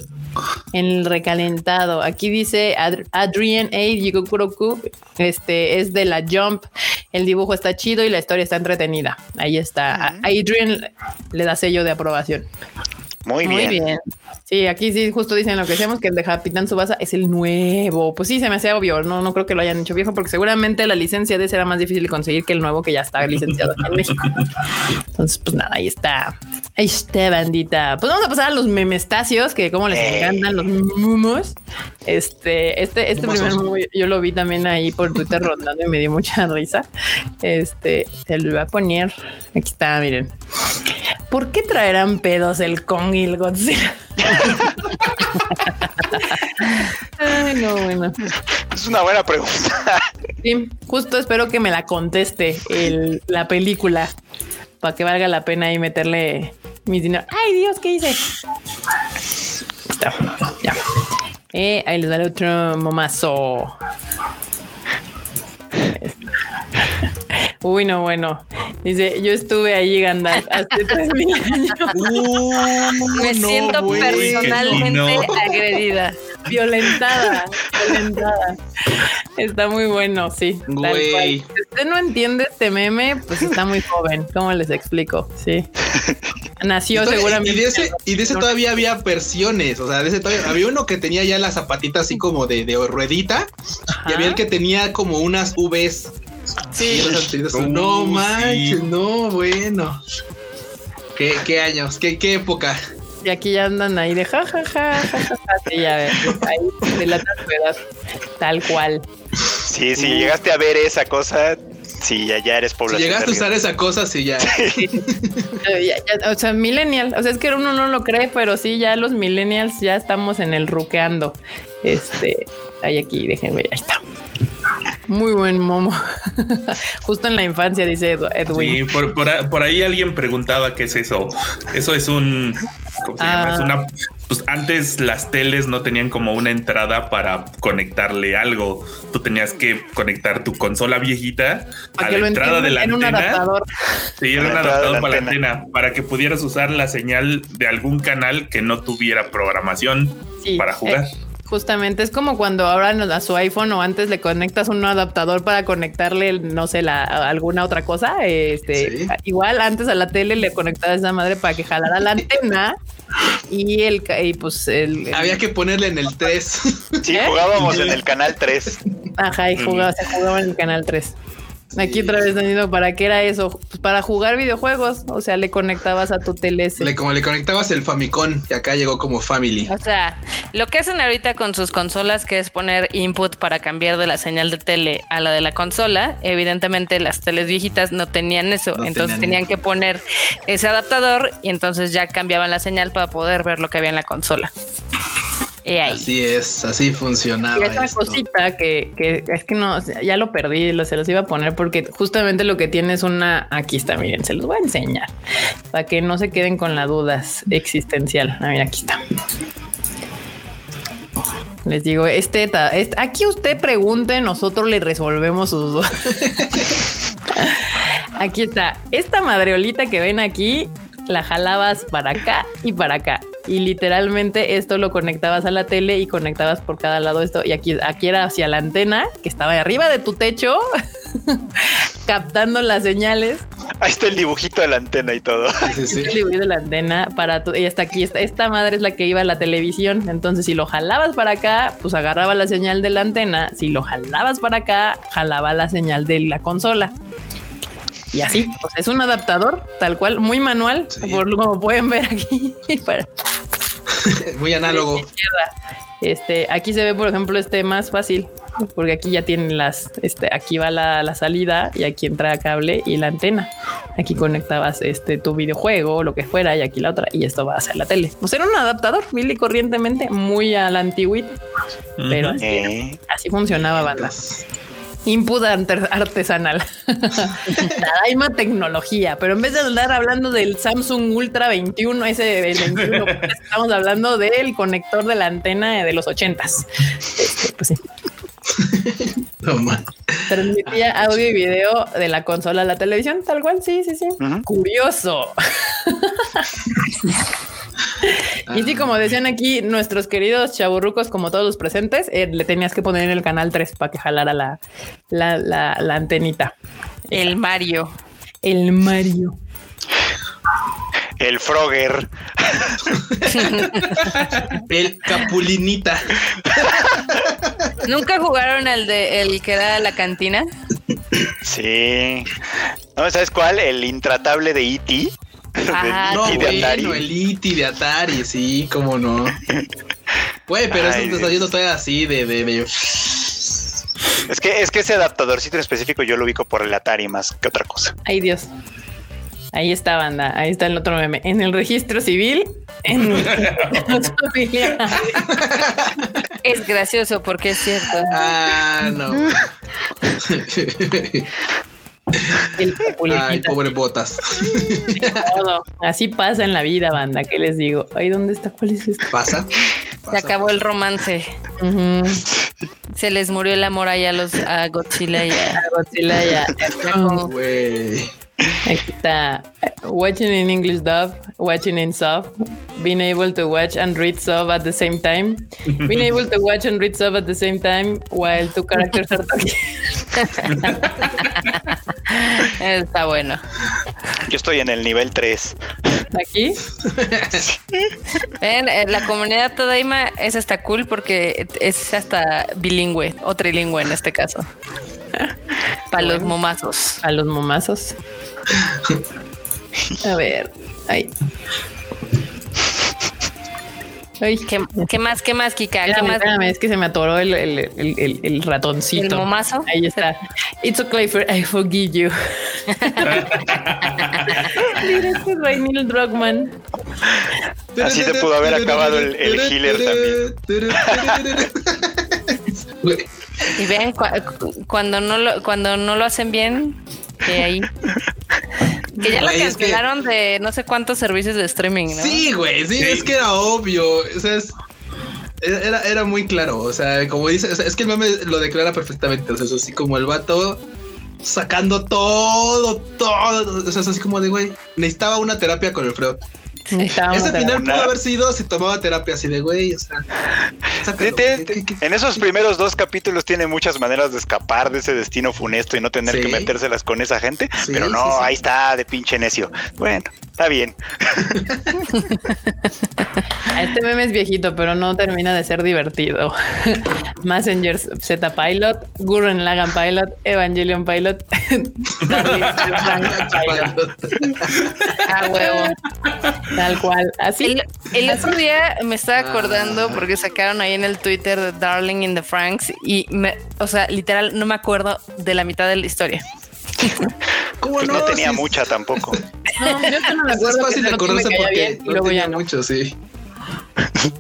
En el recalentado. Aquí dice Ad- Adrian A. Jigokuro-ku. Este es de la Jump. El dibujo está chido y la historia está entretenida. Ahí está. A- Adrian le da sello de aprobación. Muy bien. Muy bien. Sí, aquí sí, justo dicen lo que decíamos, que el de Capitán Subasa es el nuevo. Pues sí, se me hace obvio. No, no creo que lo hayan hecho viejo, porque seguramente la licencia de ese era más difícil de conseguir que el nuevo que ya está licenciado en México. Entonces, pues nada, ahí está. Ahí está, bandita. Pues vamos a pasar a los memestacios, que como les Eh. encantan los mumos. Este, este, este primer mumo yo lo vi también ahí por Twitter rondando y me dio mucha risa. Este, se lo voy a poner. Aquí está, miren. ¿Por qué traerán pedos el Kong y el Godzilla? Ay, no, bueno. Es una buena pregunta. Sí, justo espero que me la conteste el, la película para que valga la pena y meterle mis dinero. Ay, Dios, ¿qué hice? Está, ya. Eh, ahí les daré otro momazo. Uy, no, bueno. Dice, yo estuve allí, Gandalf, hace tres mil años. Me no, siento personalmente no. agredida. Violentada, violentada. Está muy bueno, sí. tal Güey. cual. Si usted no entiende este meme, pues está muy joven. ¿Cómo les explico? Sí. Nació Y seguramente. Y de ese, y de ese todavía había versiones. O sea, de ese todavía había uno que tenía ya las zapatitas así como de, de ruedita. Y había el que tenía como unas Vs. Sí. No sí. manches, no, bueno. ¿Qué, qué años? ¿Qué, qué época? Y aquí ya andan ahí de ja, ja, ja, ja, ja, ja. Sí, ya ves. Ahí de la edad. Tal cual. Sí, si llegaste a ver esa cosa, sí, ya, ya eres Si población. llegaste a usar esa cosa, sí, ya. Ya- ya, o sea, millennial. O sea, es que uno no lo cree, pero sí, ya los millennials ya estamos en el ruqueando. Este, ahí aquí, déjenme, ahí está. Muy buen momo. Justo en la infancia, dice Edwin. Sí, por, por, por ahí alguien preguntaba qué es eso. Eso es un. ¿Cómo se llama? Ah. Es una. Pues antes las teles no tenían como una entrada para conectarle algo. Tú tenías que conectar tu consola viejita a la lo entrada de la en un antena. adaptador. Sí, era A un entrada de adaptador la para la antena. antena, para que pudieras usar la señal de algún canal que no tuviera programación Sí, para jugar. eh, Justamente es como cuando ahora a su iPhone o antes le conectas un adaptador para conectarle, no sé, la, alguna otra cosa. Este, igual antes a la tele le conectabas esa madre para que jalara la antena y el y pues el, había que ponerle en el 3. Sí, jugábamos en el canal 3. Ajá, y jugaba, se jugaba en el canal 3. Aquí otra vez tenido para qué era eso, pues para jugar videojuegos, o sea, le conectabas a tu tele. Le, como le conectabas el Famicom y acá llegó como Family. O sea, lo que hacen ahorita con sus consolas, que es poner input para cambiar de la señal de tele a la de la consola, evidentemente las teles viejitas no tenían eso, entonces tenían que poner ese adaptador y entonces ya cambiaban la señal para poder ver lo que había en la consola. Así es, así funcionaba. Y esa cosita que, que, es que no, ya lo perdí, lo, se los iba a poner porque justamente lo que tiene es una, aquí está, miren, se los voy a enseñar para que no se queden con la dudas existencial. A ver, aquí está. Les digo, este, este, aquí usted pregunte, nosotros le resolvemos sus dudas. aquí está. Esta madreolita que ven aquí, la jalabas para acá y para acá y literalmente esto lo conectabas a la tele y conectabas por cada lado esto y aquí, aquí era hacia la antena que estaba arriba de tu techo captando las señales. Ahí está el dibujito de la antena y todo. El dibujito de la antena para tu, y hasta aquí esta, esta madre es la que iba a la televisión. Entonces, si lo jalabas para acá, pues agarraba la señal de la antena. Si lo jalabas para acá, jalaba la señal de la consola. Y así, pues es un adaptador tal cual, muy manual, por como pueden ver aquí. muy análogo. Este, aquí se ve, por ejemplo, este más fácil, porque aquí ya tienen las, este, aquí va la, salida y aquí entra cable y la antena. Aquí conectabas este tu videojuego, lo que fuera, y aquí la otra, y esto va hacia la tele. Pues era un adaptador, mil y corrientemente, muy a la antigüita, pero así, así funcionaba, bandas input artesanal. Daima tecnología, pero en vez de andar hablando del Samsung Ultra 21, ese 21, estamos hablando del conector de la antena de los ochentas. Este, pues sí. No Transmitía audio y video de la consola a la televisión, tal cual, sí, sí, sí. Curioso. y sí, como decían aquí nuestros queridos chaburrucos, como todos los presentes, eh, le tenías que poner en el canal 3 para que jalara la, la, la, antenita. El Mario. El Mario. El Frogger. el Capulinita. ¿Nunca jugaron el de el que era la cantina? Sí. ¿No sabes cuál? El intratable de E.T. Ah, no, bueno, el Iti de Atari, sí, cómo no. Güey, pero eso te está yendo todavía así de, de, Es que, es que ese adaptadorcito en específico yo lo ubico por el Atari más que otra cosa. Ay, Dios. Ahí está, banda. Ahí está el otro meme. En el registro civil, en Es gracioso porque es cierto. Ah, no. El Ay, pobre botas. Así pasa en la vida, banda. ¿Qué les digo? Ay, ¿dónde está? ¿Cuál es esto? ¿Pasa? Se acabó el romance. Se les murió el amor allá a los a Godzilla y a, Godzilla y a, Aquí está. Watching in English dub, watching in sub, being able to watch and read sub at the same time, being able to watch and read sub at the same time while two characters are talking. Está bueno. Yo estoy en el nivel 3. ¿Aquí? Ven, eh, la comunidad Todaima es hasta cool porque es hasta bilingüe o trilingüe en este caso. Para los momazos. A los momazos. A ver, ahí. ¿qué, más? ¿Qué más, Kika? ¿Qué más? es que se me atoró el, el, el, el ratoncito. ¿El momazo? Ahí está. It's okay for I forgive you. Mira este Rey Neil Druckmann. Así te pudo haber acabado el, el healer también. y vean, cuando, no lo, cuando no lo hacen bien, que ahí que ya la cancelaron de no sé cuántos servicios de streaming, ¿no? Sí, güey, sí, es que era obvio. O sea, era, era muy claro. O sea, como dice, es que el meme lo declara perfectamente. O sea, es así como el vato sacando todo, todo. O sea, es así como de, güey, necesitaba una terapia con el Freud. Ese final pudo haber sido si tomaba terapia así de güey, o sea. En esos primeros dos capítulos tiene muchas maneras de escapar de ese destino funesto y no tener que metérselas con esa gente, pero no, ahí está de pinche necio. Bueno, está bien. este meme es viejito, pero no termina de ser divertido. Messenger Z Pilot, Gurren Lagan Pilot, Evangelion Pilot, huevo. Tal cual. Así. El, otro día me estaba acordando ah. porque sacaron ahí en el Twitter de Darling in the Franks y me, o sea, literal no me acuerdo de la mitad de la historia. ¿Cómo pues no? tenía mucha tampoco. No, yo no me acuerdo. Es fácil acordarse porque no tenía mucho, sí.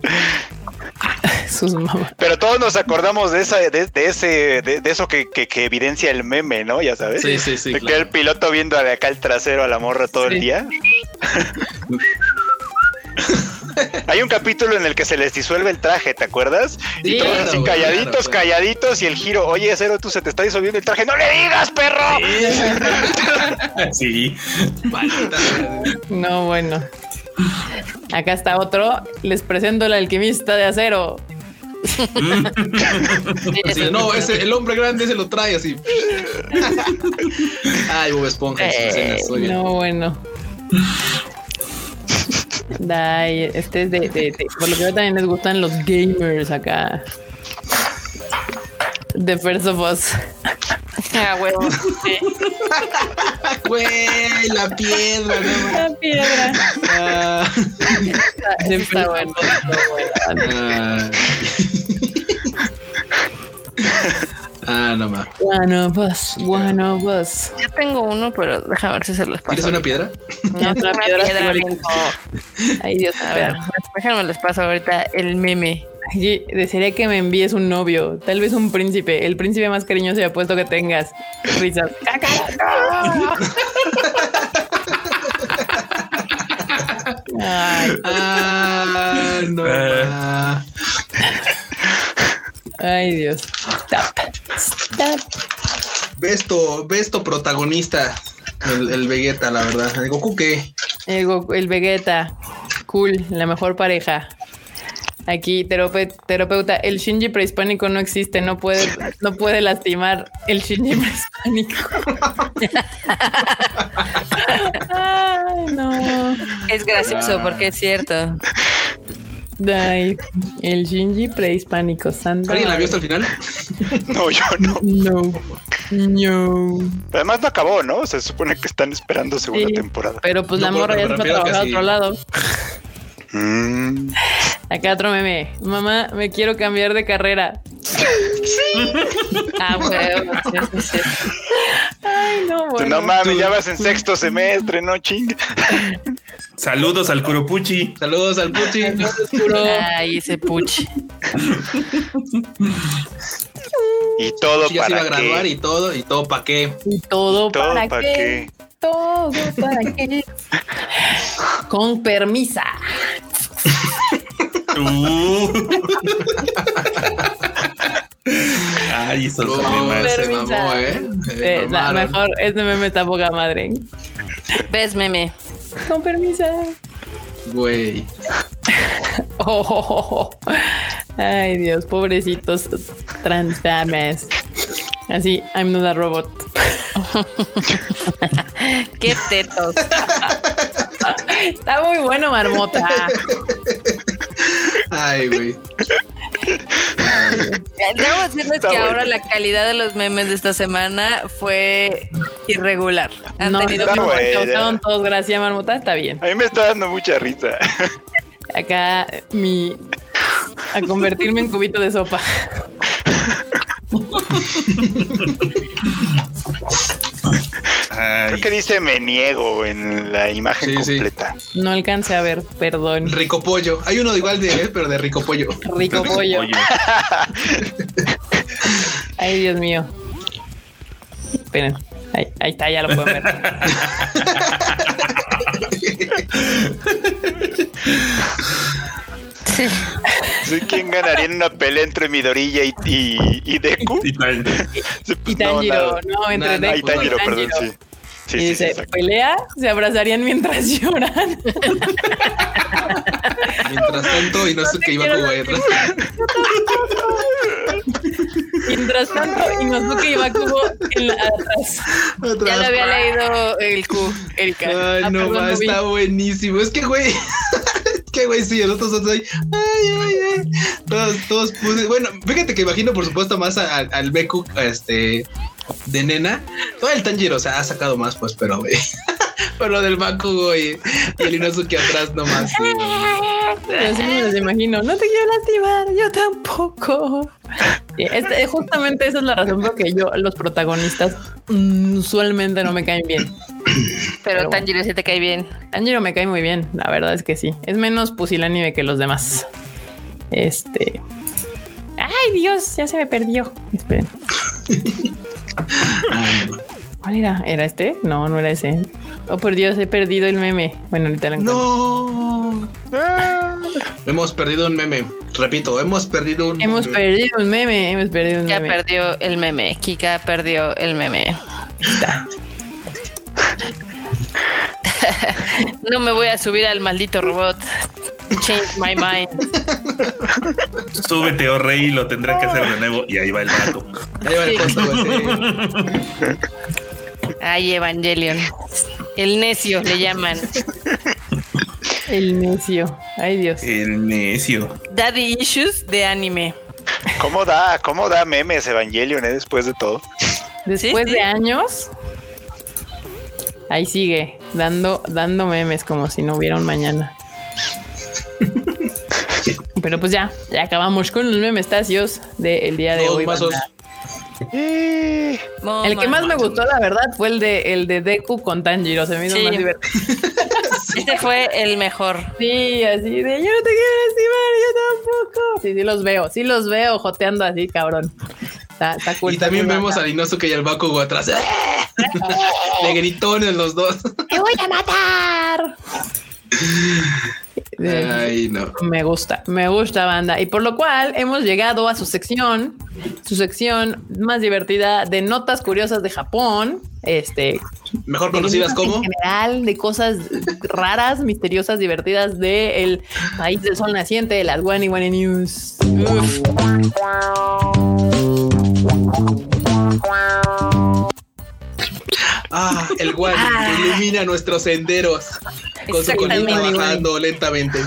Sus Pero todos nos acordamos de esa, de, ese, de, eso que, que, evidencia el meme, ¿no? Ya sabes. Sí, sí, sí. De que el piloto viendo de acá el trasero a la morra todo el día. Hay un capítulo en el que se les disuelve el traje, ¿te acuerdas? y todos así calladitos, calladitos, y el giro, oye, Cero, tú se te está disolviendo el traje, ¡no le digas, perro! Sí. no, bueno. Acá está otro. Les presento el alquimista de acero. no, ese, el hombre grande se lo trae así. Ay, Bob Esponja. Eh, no, bueno. Dai, este es de, de, Por lo que veo también les gustan los gamers acá. The First of Us. Ah, huevo. Güey, la piedra, ¿no? La piedra. Ah. Está, bueno. Ah. Ah, no más. One of us, one of us. Yo tengo uno, pero déjame ver si se los paso. ¿Quieres una piedra? No, otra piedra. piedra Ay, Dios. A ver, déjame les paso ahorita el meme. desearía que me envíes un novio, tal vez un príncipe, el príncipe más cariñoso y apuesto que tengas. Risas. Ay, ah, no. Ay, Dios. Stop. Stop. Besto, Besto protagonista. El, el, Vegeta, la verdad. ¿El Goku qué? El, Goku, el Vegeta. Cool, la mejor pareja. Aquí, terapeuta, el Shinji prehispánico no existe, no puede, no puede lastimar el Shinji prehispánico. Ay, no. Es gracioso porque es cierto. Ay, el Shinji prehispánico, Sandra. ¿Alguien la vio hasta el final? no, yo no. No. No. Además no acabó, ¿no? Se supone que están esperando segunda temporada. Pero pues la morra ya se fue a trabajar a otro lado. Mm. Acá otro meme. Mamá, me quiero cambiar de carrera. Sí. ah, bueno. Ay, no, bueno. No mames, ya vas en sexto semestre, no ching. Saludos al Curopuchi. Saludos al Puchi. Ay, ese Puchi. y todo para se iba a graduar y todo, y todo para qué. Y todo, para, qué. Todo para qué. Con permisa. Uh. Ay, eso no, se mamó, ¿eh? eh la mejor, este meme está poca madre. ¿Ves, meme? Con permiso. Güey. Oh, Ay, Dios, pobrecitos transfames. Así, I'm not a robot. Qué tetos. Está muy bueno, marmota. Ay, güey. Debo decirles que ahora la calidad de los memes de esta semana fue irregular. Han no, tenido que todos, gracias, Marmota, está bien. A mí me está dando mucha risa. Acá mi a convertirme en cubito de sopa. Creo que dice me niego en la imagen completa. No alcance a ver, perdón. Rico pollo. Hay uno igual de él, pero de rico pollo. Rico, pollo. Ay, Dios mío. Esperen. Ahí, ahí, está, ya lo pueden ver. ¿Quién ganaría en una pelea entre Midorilla y, y, y Deku? Y, Tanjiro, no, entre Deku y Tanjiro. perdón, sí. y dice, pelea, se abrazarían mientras lloran. mientras tanto, Inosuke iba a jugar. Mientras tanto, Inosuke iba Kubo en la, atrás. Ya lo había leído el Q, el K. Ay, ah, no, va, está buenísimo. Es que, güey, que, güey, sí, nosotros somos ahí. Ay, ay, ay. Todos, todos puse. Bueno, fíjate que imagino, por supuesto, más al, al Beku, este, de nena. Todo el Tanjiro, o sea, ha sacado más, pues, pero, güey. Pero lo del Bakugo y, y el Inosuke atrás nomás. Sí. Me los imagino. No te quiero lastimar, yo tampoco. Este, justamente esa es la razón por que yo, los protagonistas, mm, usualmente no me caen bien. Pero, Tanjiro sí te cae bien. Tanjiro me cae muy bien, la verdad es que sí. Es menos pusilánime que los demás. Este. Ay, Dios, ya se me perdió. Esperen. ¿Cuál era? ¿Era este? No, no era ese. Oh, por Dios, he perdido el meme. Bueno, ahorita lo No. hemos perdido un meme. Repito, hemos perdido un Hemos perdido un meme. Hemos perdido un ya meme. perdió el meme. Kika perdió el meme. no me voy a subir al maldito robot. Change my mind. Súbete, oh rey, lo tendrá que hacer de nuevo. Y ahí va el gato. Ahí va el costo, Ay, Evangelion. El necio le llaman. El necio. Ay, Dios. El necio. Daddy issues de anime. ¿Cómo da, cómo da memes Evangelion eh, después de todo? Después de años. Ahí sigue, dando, dando memes como si no hubiera un mañana. Pero pues ya, ya acabamos con los memestacios del día de hoy. El que más me gustó, la verdad, fue el de el de Deku con Tanjiro. Se me hizo más divertido. Este fue el mejor. Sí, así de yo no te quiero estimar, yo tampoco. Sí, sí los veo, sí los veo joteando así, cabrón. Está, está cool, y también vemos a Inosuke y al Bakugo atrás. Le gritones los dos. ¡Te voy a matar! Ay, no. Me gusta, me gusta banda. Y por lo cual hemos llegado a su sección, su sección más divertida de notas curiosas de Japón. Este, mejor conocidas como en general de cosas raras, misteriosas, divertidas del país del sol naciente, de las Wani Wani News. Ah, el Wani ah. ilumina nuestros senderos con su colita bajando lentamente.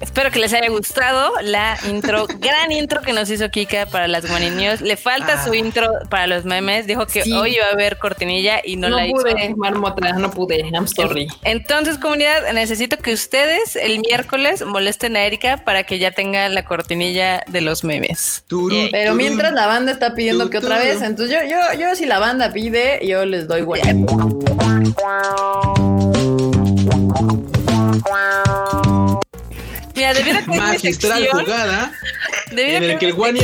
Espero que les haya gustado la intro, gran intro que nos hizo Kika para las Money News. Le falta su ah. intro para los memes. Dijo que hoy iba a haber cortinilla y no, la pude, hizo. Marmota, no pude. I'm sorry. Entonces, comunidad, necesito que ustedes el miércoles molesten a Erika para que ya tenga la cortinilla de los memes. Pero mientras la banda está pidiendo que otra vez, entonces yo, yo, yo si la banda pide, yo les doy bueno. Mira, debiera que Magistral jugada en el que el Guani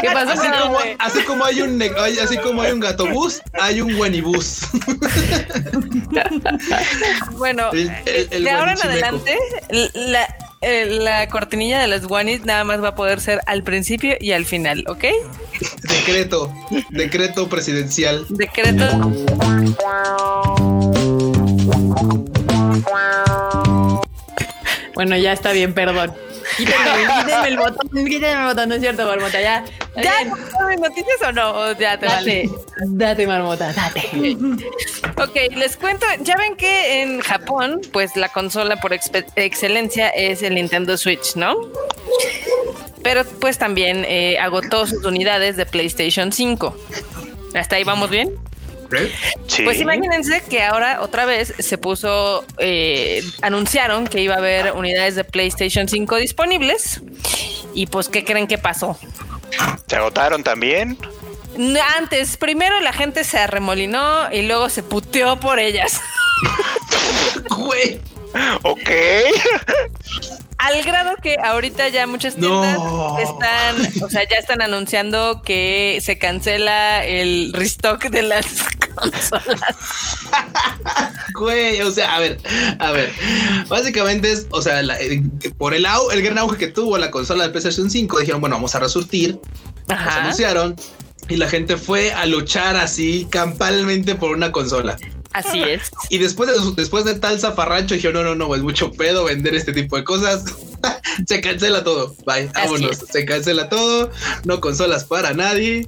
¿Qué pasó? Así, como, así como, hay un así como hay un gato bus, hay un guanibus. bueno, de ahora en adelante, la, eh, la cortinilla de los guanis nada más va a poder ser al principio y al final, ¿ok? Decreto, decreto presidencial. Decreto. Bueno, ya está bien, perdón. Quítame, el botón, quítame el botón, no es cierto, Marmota, ya. ¿Ya noticias o no? O ya te date, vale. date, Marmota, date. ok, les cuento, ya ven que en Japón, pues la consola por excelencia es el Nintendo Switch, ¿no? Pero pues también eh, agotó sus unidades de PlayStation 5. ¿Hasta ahí vamos bien? Pues imagínense que ahora otra vez se puso, eh, anunciaron que iba a haber unidades de PlayStation 5 disponibles. Y pues, ¿qué creen que pasó? ¿Se agotaron también? Antes, primero la gente se arremolinó y luego se puteó por ellas. Güey. Ok. Al grado que ahorita ya muchas tiendas están, o sea, ya están anunciando que se cancela el restock de las consolas. Güey, o sea, a ver, a ver. Básicamente es, o sea, eh, por el, el gran auge que tuvo la consola de PlayStation 5, dijeron, bueno, vamos a resurtir. Se anunciaron y la gente fue a luchar así campalmente por una consola. Así es. Y después de, después de tal zafarrancho, dijeron, no, no, no, es mucho pedo vender este tipo de cosas. se cancela todo. Bye, vámonos. Se cancela todo. No consolas para nadie.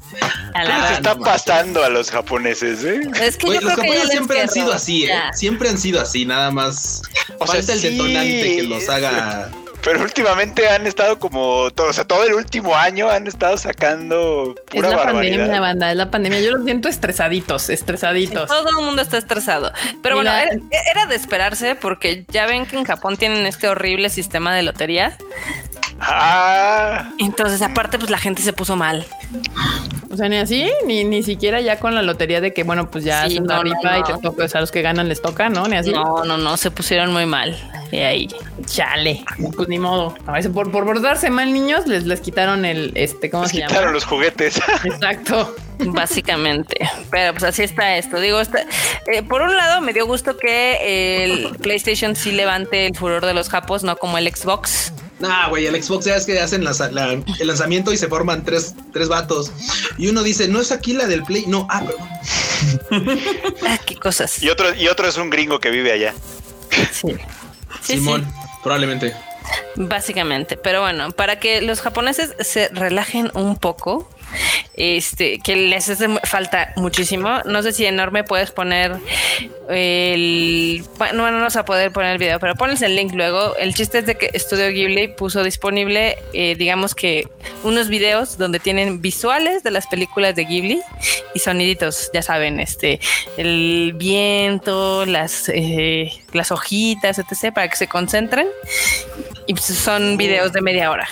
¿Qué se está pasando a los japoneses? Eh? Es que los japoneses siempre han sido así, ¿eh? Siempre han sido así, nada más. O Falta el detonante que los haga pero últimamente han estado como todo, o sea, todo el último año han estado sacando pura Es la barbaridad. pandemia, banda, es la pandemia. Yo los siento estresaditos, estresaditos. todo el mundo está estresado. Pero bueno, era, de esperarse porque ya ven que en Japón tienen este horrible sistema de lotería. Ah. Entonces, aparte, pues la gente se puso mal. O sea, ni así, ni, ni siquiera ya con la lotería de que, bueno, pues ya hacen la rifa y te toca, o sea, los que ganan les toca, ¿no? Ni así. No, no, no, se pusieron muy mal. Y ahí, chale. Pues ni modo. A veces por, por bordarse mal niños, les, les quitaron el, este, ¿cómo se llama? quitaron los juguetes. Exacto. Básicamente. Pero pues así está esto. Digo, eh, por un lado me dio gusto que el PlayStation sí levante el furor de los japos, no como el Xbox. Nah, güey, el Xbox ya es que hacen el lanzamiento y se forman tres, tres vatos. Y uno dice, no es aquí la del Play. No, ah, perdón. ah, qué cosas. Y otro, y otro es un gringo que vive allá. Sí. Simón, probablemente. Básicamente, pero bueno, para que los japoneses se relajen un poco, este, que les hace falta muchísimo. No sé si enorme puedes poner el. Bueno, no vamos a poder poner el video, pero pones el link luego. El chiste es de que Studio Ghibli puso disponible, eh, digamos que unos videos donde tienen visuales de las películas de Ghibli y soniditos, ya saben, este, el viento, las, eh, las hojitas, etc., para que se concentren. Y pues son videos de media hora.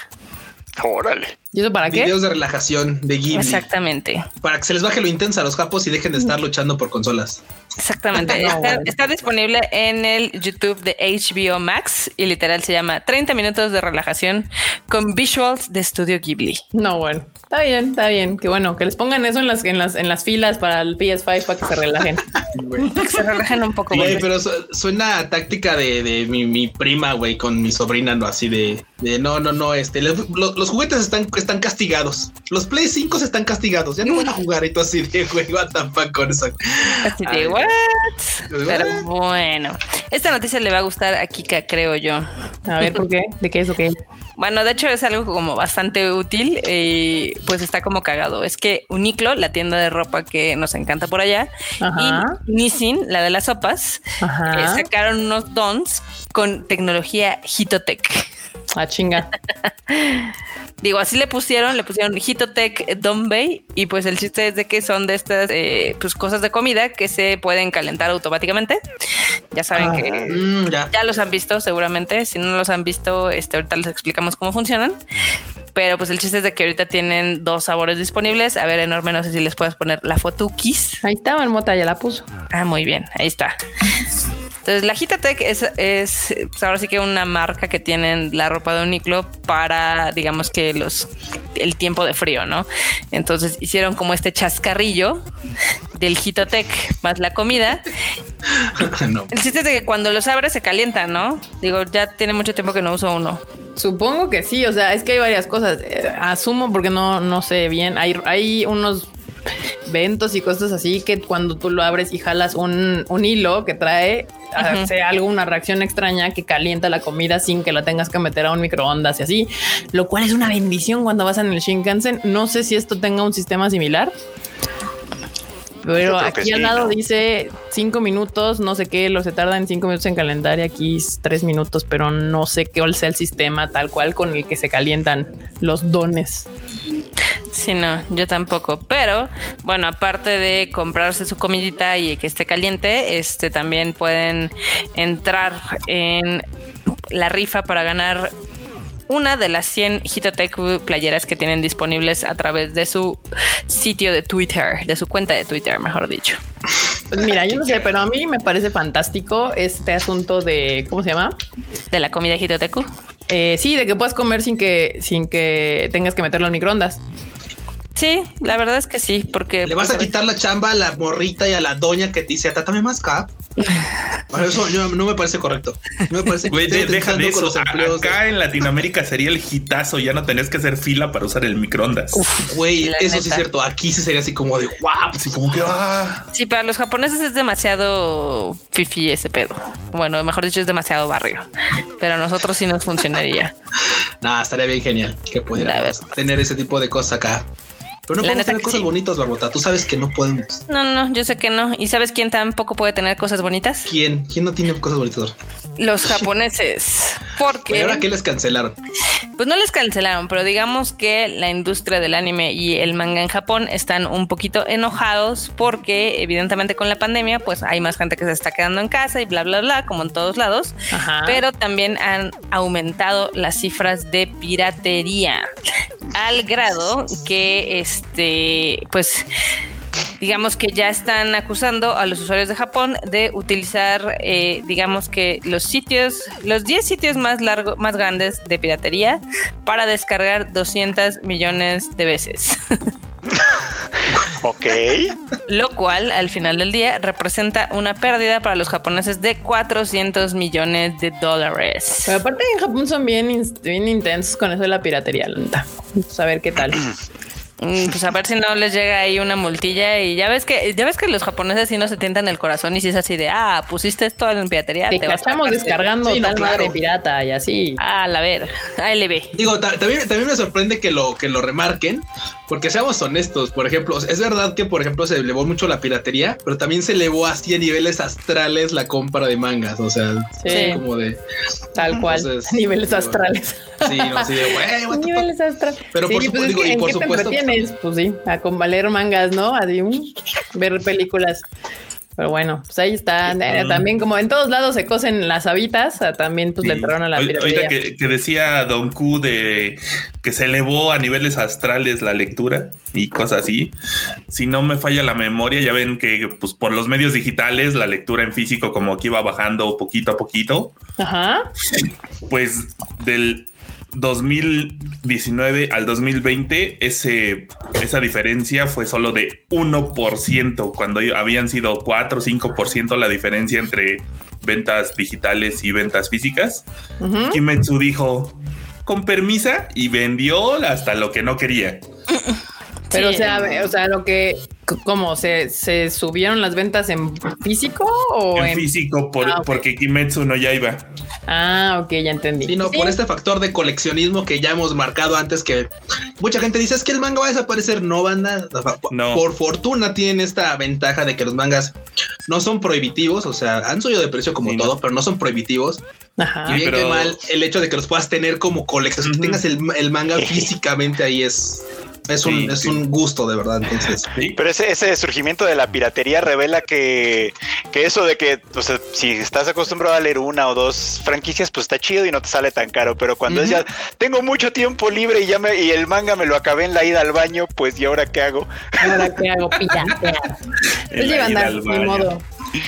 Órale. ¿Y eso para qué? Videos de relajación de Ghibli. Exactamente. Para que se les baje lo intenso a los japos y dejen de estar luchando por consolas. Exactamente. está, disponible en el YouTube de HBO Max y literal se llama 30 minutos de relajación con visuals de Studio Ghibli. No, bueno. Está bien, está bien. Que bueno, que les pongan eso en las, en las, en las filas para el PS5 para que se relajen. que se relajen un poco. Güey, pero suena táctica de, de mi, mi, prima, güey, con mi sobrina, no así de, de no, no, no, este, los, los juguetes están están castigados. Los Play 5 están castigados. Ya no van a jugar y todo así de güey, what the fuck con eso. Así de what? Pero bueno, esta noticia le va a gustar a Kika, creo yo. A ver, ¿por qué? ¿De qué es o qué? Bueno, de hecho es algo como bastante útil y pues está como cagado. Es que Uniqlo, la tienda de ropa que nos encanta por allá, y Nissin, la de las sopas, eh, sacaron unos dons con tecnología Hitotech. Ah, chinga. Digo, así le pusieron, le pusieron Hitotech Dombay y pues el chiste es de que son de estas eh, pues cosas de comida que se pueden calentar automáticamente. Ya saben que ah, mm, ya. los han visto seguramente. Si no los han visto, este, ahorita les explicamos cómo funcionan. Pero pues el chiste es de que ahorita tienen dos sabores disponibles. A ver, enorme, no sé si les puedes poner la fotukis. Ahí está, Mota ya la puso. Ah, muy bien, ahí está. Entonces, la Gitatec es, es pues, ahora sí que una marca que tienen la ropa de Uniqlo para, digamos que los el tiempo de frío, ¿no? Entonces hicieron como este chascarrillo del Hitotec más la comida. El chiste es de que cuando los abres se calienta, ¿no? Digo, ya tiene mucho tiempo que no uso uno. Supongo que sí, o sea, es que hay varias cosas. Eh, asumo porque no, no sé bien. Hay, hay unos ventos y cosas así que cuando tú lo abres y jalas un, un hilo que trae, hace algo, una reacción extraña que calienta la comida sin que la tengas que meter a un microondas y así, lo cual es una bendición cuando vas en el Shinkansen. No sé si esto tenga un sistema similar. Pero aquí al lado dice cinco minutos, no sé qué, lo se tarda en cinco minutos en calentar y aquí tres minutos, pero no sé qué sea el sistema tal cual con el que se calientan los dones. Sí, no, yo tampoco. Pero bueno, aparte de comprarse su comidita y que esté caliente, este también pueden entrar en la rifa para ganar una de las 100 Hitotech playeras que tienen disponibles a través de su sitio de Twitter, de su cuenta de Twitter, mejor dicho. Pues mira, yo no sé, pero a mí me parece fantástico este asunto de, ¿cómo se llama? De la comida Hitoteku. Eh, sí, de que puedas comer sin que, sin que tengas que meterlo en microondas. Sí, la verdad es que sí, porque le vas pues, a quitar la chamba a la morrita y a la doña que te dice, trátame más cap. Bueno, eso yo- no me parece correcto. No me parece Güey, de- deja de eso. los empleos. Acá en Latinoamérica sería el hitazo. Ya no tenés que hacer fila para usar el microondas. Güey, La eso sí es cierto. Aquí sí sería así como de wow. Así como que ah, Sí, para los japoneses es demasiado fifi ese pedo. Bueno, mejor dicho, es demasiado barrio. Pero a nosotros sí nos funcionaría. Nada, estaría bien genial que La pudiéramos tener ese tipo de cosas acá. Pero no La podemos tener cosas sí. bonitas, Barbota. Tú sabes que no podemos. No, no, yo sé que no. ¿Y sabes quién tampoco puede tener cosas bonitas? ¿Quién? ¿Quién no tiene cosas bonitas? Los japoneses. ¿Y Porque ahora qué les cancelaron? pues no les cancelaron, pero digamos que la industria del anime y el manga en Japón están un poquito enojados porque evidentemente con la pandemia pues hay más gente que se está quedando en casa y bla bla bla como en todos lados. Ajá. pero también han aumentado las cifras de piratería al grado que este pues digamos que ya están acusando a los usuarios de Japón de utilizar eh, digamos que los sitios los 10 sitios más largos más grandes de piratería para descargar 200 millones de veces Ok. lo cual al final del día representa una pérdida para los japoneses de 400 millones de dólares Pero aparte en Japón son bien, bien intensos con eso de la piratería. Vamos a ver qué tal. Mm, Pues a ver si no les llega ahí una multilla y ya ves que ya ves que los japoneses sí no se tientan el corazón y si es así de ah pusiste esto en piratería Te te vas a cachamos la cárcel". descargando Sí, tal claro. madre pirata y así. Ah, la ver, ve. Digo, ta- también, también me sorprende que lo, que lo remarquen, porque seamos honestos, por ejemplo, es verdad que, por ejemplo, se elevó mucho la piratería, pero también se elevó así a niveles astrales la compra de mangas, o sea, Sí, como de, tal cual. Entonces, Niveles digo, astrales. sí, no, así de, fuck". Niveles astrales. Pero sí, por pues digo, y ¿en por supuesto- te? Pues sí, a con valer mangas, ¿no? Mm, ver películas. Pero bueno, pues ahí está. Eh, También como en todos lados se cosen las habitas, ah, también pues le sí. entraron a la piratería. Ahorita que, que decía Don Q de que se elevó a niveles astrales la lectura y cosas así. Si no me falla la memoria, ya ven que pues por los medios digitales la lectura en físico como que iba bajando poquito a poquito. Ajá. Pues del 2019 al 2020, ese, esa diferencia fue solo de 1%, cuando habían sido 4 o 5% la diferencia entre ventas digitales y ventas físicas. Kimetsu dijo, con permisa, y vendió hasta lo que no quería. Pero Sí. o sea, o sea, lo que, ¿cómo? ¿Se, se subieron las ventas en físico o En en...? físico, por- Ah, porque Kimetsu no ya iba. Ah, ok, ya entendí. Sí, no, por este factor de coleccionismo que ya hemos marcado antes, que mucha gente dice es que el manga va a desaparecer. No, banda. No. Por fortuna tienen esta ventaja de que los mangas no son prohibitivos, o sea, han subido de precio como Sí, no. todo, pero no son prohibitivos. Ajá. y bien pero- que mal, el hecho de que los puedas tener como colección, que tengas el, el manga físicamente ahí es, es, un, Sí, es sí. un gusto de verdad. Entonces, Sí. Pero ese, ese surgimiento de la piratería revela que, que eso de que, o sea, si estás acostumbrado a leer una o dos franquicias, pues está chido y no te sale tan caro. Pero cuando es ya, tengo mucho tiempo libre y ya me, y el manga me lo acabé en la ida al baño, pues ¿y ahora qué hago? Ahora qué hago, piratear. Pues En lleva la a andar, ni modo.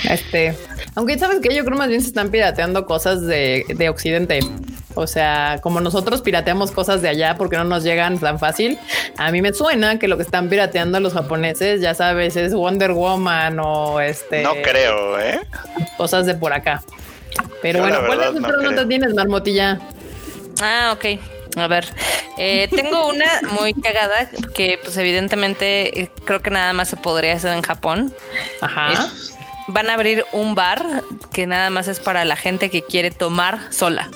Este, aunque sabes que yo creo más bien se están pirateando cosas de, de Occidente. O sea, como nosotros pirateamos cosas de allá porque no nos llegan tan fácil, a mí me suena que lo que están pirateando los japoneses, ya sabes, es Wonder Woman o este No creo, ¿eh? cosas de por acá. Pero Yo bueno, ¿cuáles verdad no otras creo. notas tienes, Marmotilla? Ah, ok. A ver, eh, tengo una muy cagada que pues evidentemente eh, creo que nada más se podría hacer en Japón. Ajá. Van a abrir un bar que nada más es para la gente que quiere tomar sola.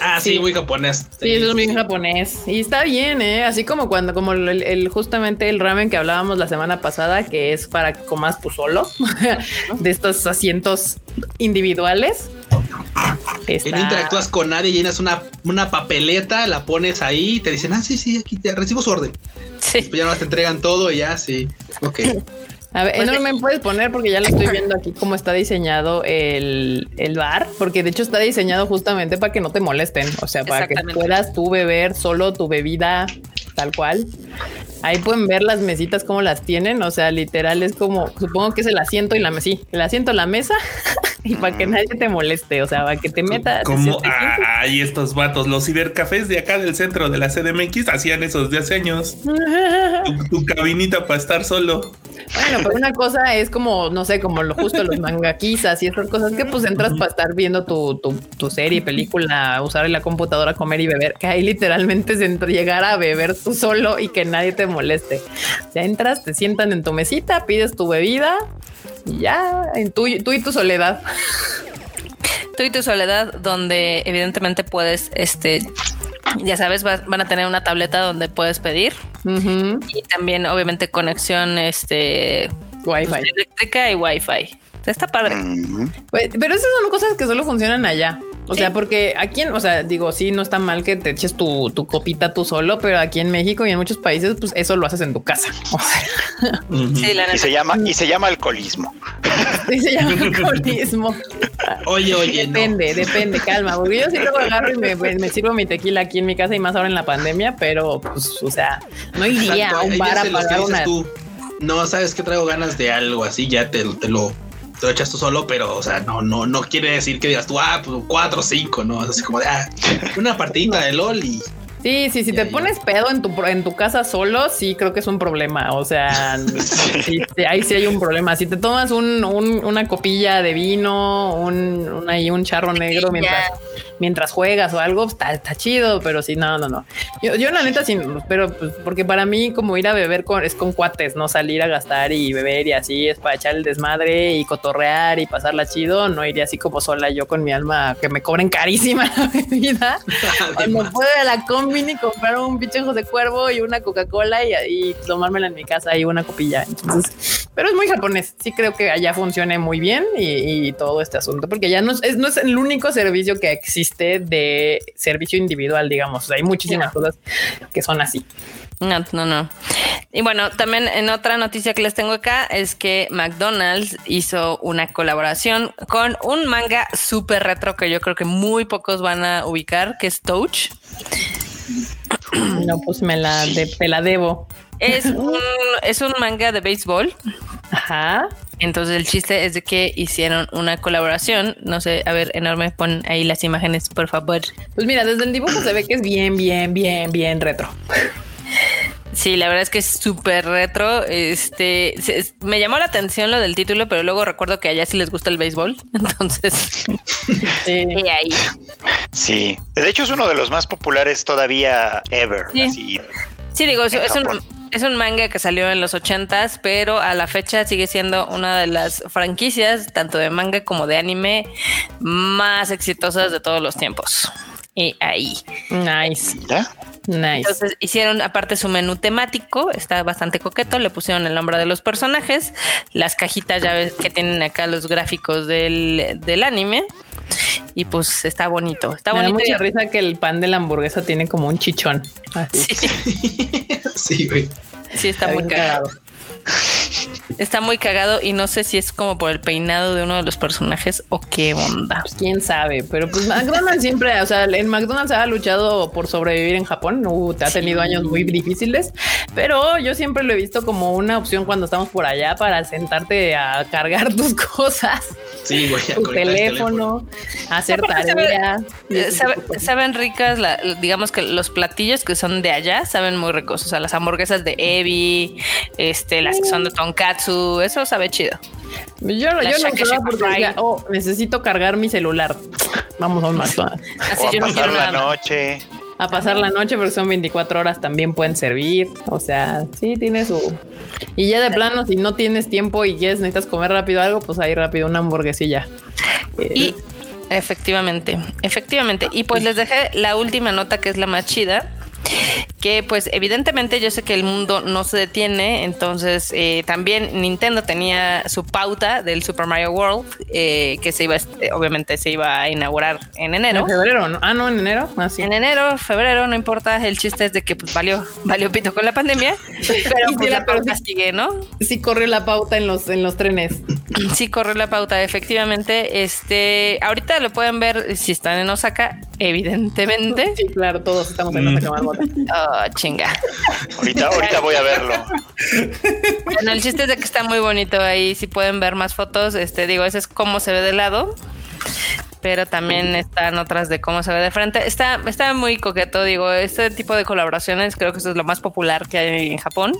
ah, sí, Sí. muy japonés. Sí, eso es bien japonés. Y está bien, ¿eh? Así como cuando, como el, el- justamente el ramen que hablábamos la semana pasada, que es para que comas tú solo, de estos asientos individuales. Y Está- no interactúas con nadie, llenas una, una papeleta, la pones ahí y te dicen, ah, sí, sí, aquí te recibo su orden. Sí. Pues ya no te entregan todo y ya, sí. Ok. A ver, Pues no me puedes poner porque ya lo estoy viendo aquí cómo está diseñado el, el bar, porque de hecho está diseñado justamente para que no te molesten, o sea, para que puedas tú beber solo tu bebida tal cual. Ahí pueden ver las mesitas cómo las tienen, o sea, literal es como, supongo que es el asiento y la mesa, sí, el asiento, la mesa y para que nadie te moleste, o sea, para que te metas. Como hay estos vatos, los cibercafés de acá del centro de la CDMX hacían esos de hace años. tu, cabinita para estar solo. Bueno, pero una cosa es como, no sé, como lo justo los mangaquisas y esas cosas que pues entras para estar viendo tu, tu, tu, serie, película, usar la computadora, comer y beber, que ahí literalmente es llegar a beber tú solo y que nadie te moleste. Sea, entras, te sientan en tu mesita, pides tu bebida y ya, en tú, tú y tu soledad. Tú y tu soledad, donde evidentemente puedes, este, ya sabes, van a tener una tableta donde puedes pedir y también, obviamente, conexión, este, Wi-Fi eléctrica y Wi-Fi. Está padre. Pero esas son cosas que solo funcionan allá. O sea, porque aquí, en, o sea, digo, sí, no está mal que te eches tu, tu, copita tú solo, pero aquí en México y en muchos países, pues eso lo haces en tu casa. sí, la y se llama y se llama alcoholismo. Sí, se llama alcoholismo. oye, oye, depende, depende, calma. Porque yo sí luego agarro y me, me, sirvo mi tequila aquí en mi casa y más ahora en la pandemia, pero pues, o sea, no iría a un bar a pagar una. no sabes que traigo ganas de algo así, ya te, te lo te lo echas tú solo, pero, o sea, no, no, no quiere decir que digas tú, ah, pues cuatro o cinco, ¿no? Así como de, ah, una partidita de LOL y Sí, sí, si te pones pedo en tu, en tu casa solo, sí creo que es un problema. O sea, sí, ahí sí hay un problema. Si te tomas un, una copilla de vino, un, un, un charro negro mientras, mientras juegas o algo, está, está chido, pero sí, no, no, no. Yo, yo la neta sí, pero pues, porque para mí como ir a beber con, es con cuates, no salir a gastar y beber y así es para echar el desmadre y cotorrear y pasarla chido. No iría así como sola yo con mi alma que me cobren carísima la bebida. no puedo a la combi comprar un pinche de cuervo y una Coca-Cola y, y, tomármela en mi casa y una copilla. Entonces, pero es muy japonés. Sí creo que allá funcione muy bien y, todo este asunto, porque ya no es, no es el único servicio que existe de servicio individual, digamos. hay muchísimas cosas que son así. No, no, no. Y bueno, también en otra noticia que les tengo acá es que McDonald's hizo una colaboración con un manga súper retro que yo creo que muy pocos van a ubicar, que es Touch. No, pues me la, de, la debo. Es un, es un manga de béisbol. Ajá. Entonces el chiste es de que hicieron una colaboración. No sé, a ver, enorme, pon ahí las imágenes, por favor. Pues mira, desde el dibujo se ve que es bien, bien, bien, bien retro. Sí, la verdad es que es súper retro. Este me llamó la atención lo del título, pero luego recuerdo que allá sí les gusta el béisbol. Entonces, sí. ahí. Sí, de hecho es uno de los más populares todavía ever. Sí, sí digo, es un, es un manga que salió en los ochentas, pero a la fecha sigue siendo una de las franquicias, tanto de manga como de anime, más exitosas de todos los tiempos. Y ahí. Nice. Nice. Entonces hicieron aparte su menú temático, está bastante coqueto, le pusieron el nombre de los personajes, las cajitas ya ves que tienen acá los gráficos del, del anime y pues está bonito. Está Me bonito. Da mucha risa que el pan de la hamburguesa tiene como un chichón. Sí. sí, güey. Sí, está muy cagado. Está muy cagado y no sé si es como por el peinado de uno de los personajes o qué onda. Pues quién sabe, pero pues McDonald's siempre, o sea, en McDonald's ha luchado por sobrevivir en Japón, uh, te ha tenido años muy difíciles, pero yo siempre lo he visto como una opción cuando estamos por allá para sentarte a cargar tus cosas. Sí, güey, tu teléfono, hacer tarea. saben ricas, digamos que los platillos que son de allá saben muy ricos, o sea, las hamburguesas de Evi, este, las que son de tonkatsu, eso sabe chido. Yo, yo no porque oh, necesito cargar mi celular. Vamos a un más. Así yo pasar la noche. A pasar la noche porque son 24 horas también pueden servir. O sea, sí tiene su. Y ya de plano, si no tienes tiempo y quieres necesitas comer rápido algo, pues ahí rápido una hamburguesilla. Y efectivamente, efectivamente. Y pues les dejé la última nota que es la más chida que pues evidentemente yo sé que el mundo no se detiene, entonces eh, también Nintendo tenía su pauta del Super Mario World, eh, que se iba, eh, obviamente se iba a inaugurar en enero. En febrero, ¿no? Ah, no, en enero. Ah, en enero, febrero, no importa, el chiste es de que pues valió, valió pito con la pandemia, pero pues, la pauta sigue, ¿no? Sí corrió la pauta en los, en los trenes. Sí corrió la pauta, efectivamente. Este, ahorita lo pueden ver si están en Osaka, evidentemente. Sí, claro, todos estamos en Osaka, Oh, chinga. Ahorita, ahorita voy a verlo. Bueno, el chiste es de que está muy bonito ahí. Si pueden ver más fotos, este digo, ese es cómo se ve de lado pero también están otras de cómo se ve de frente. Está, está muy coqueto, digo, este tipo de colaboraciones creo que eso es lo más popular que hay en Japón.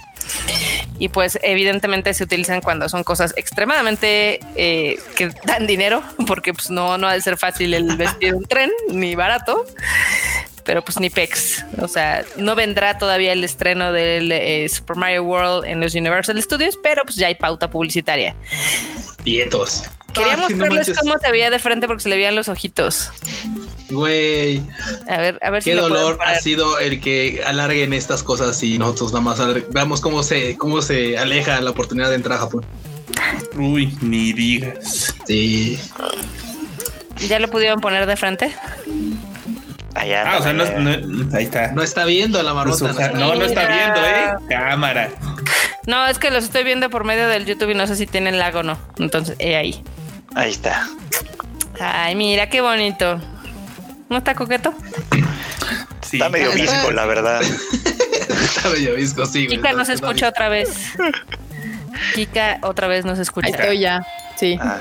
Y pues evidentemente se utilizan cuando son cosas extremadamente eh, que dan dinero, porque pues no, no ha de ser fácil el vestir un tren, ni barato pero pues ni pex. O sea, no vendrá todavía el estreno del eh, Super Mario World en los Universal Studios, pero pues ya hay pauta publicitaria. Vientos. Quería mostrarles cómo se veía de frente porque se le veían los ojitos. Güey. A ver, a ver Qué dolor ha sido el que alarguen estas cosas y nosotros nada más veamos cómo se, cómo se aleja la oportunidad de entrar a Japón. Uy, ni digas. Sí. ¿Ya lo pudieron poner de frente? Allá. Ah, o sea, no, ahí está. No está viendo la marmota. no, no está viendo, ¿eh? Cámara. No, es que los estoy viendo por medio del YouTube y no sé si tienen lag o no. Entonces, he ahí. Ahí está. Ay, mira qué bonito. ¿No está coqueto? Sí. Está medio visco, la verdad. está medio visco, sí. Kika nos escucha otra vez. Kika otra vez nos escucha. Ahí estoy ya. Sí. Ah.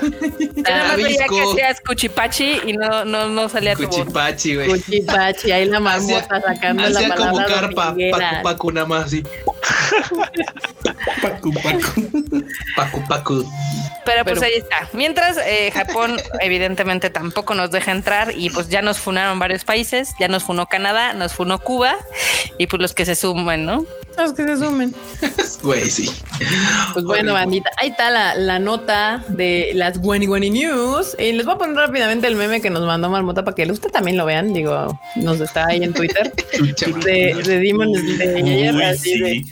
ah veía que hacías cuchipachi y no, no, no salía tu Cuchipachi, güey. Cuchipachi, ahí la marmota sacando la palabra como carpa, pacu, pacu, nada más así. pacu, pacu. Pacu, pacu. Pero pues ahí está. Mientras eh, Japón evidentemente tampoco nos deja entrar y pues ya nos funaron varios países, ya nos funó Canadá, nos funó Cuba y pues los que se sumen, ¿no? Los que se sumen. Güey, sí. Pues bueno, bandita, ahí está la, la nota de las Guani Guani News. Y les voy a poner rápidamente el meme que nos mandó Marmota para que usted también lo vean. Digo, nos está ahí en Twitter. de, de Demons de ayer, así de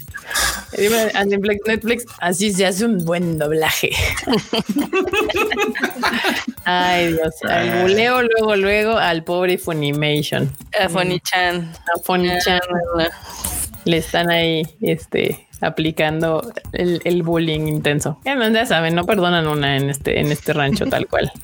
Netflix, Netflix, así se hace un buen doblaje. Ay, Dios. Al buleo, luego, luego al pobre Funimation. A Funichan. A Funichan. Le están ahí, este, aplicando el, bullying intenso. Ya, saben, no perdonan una en este, en este rancho tal cual.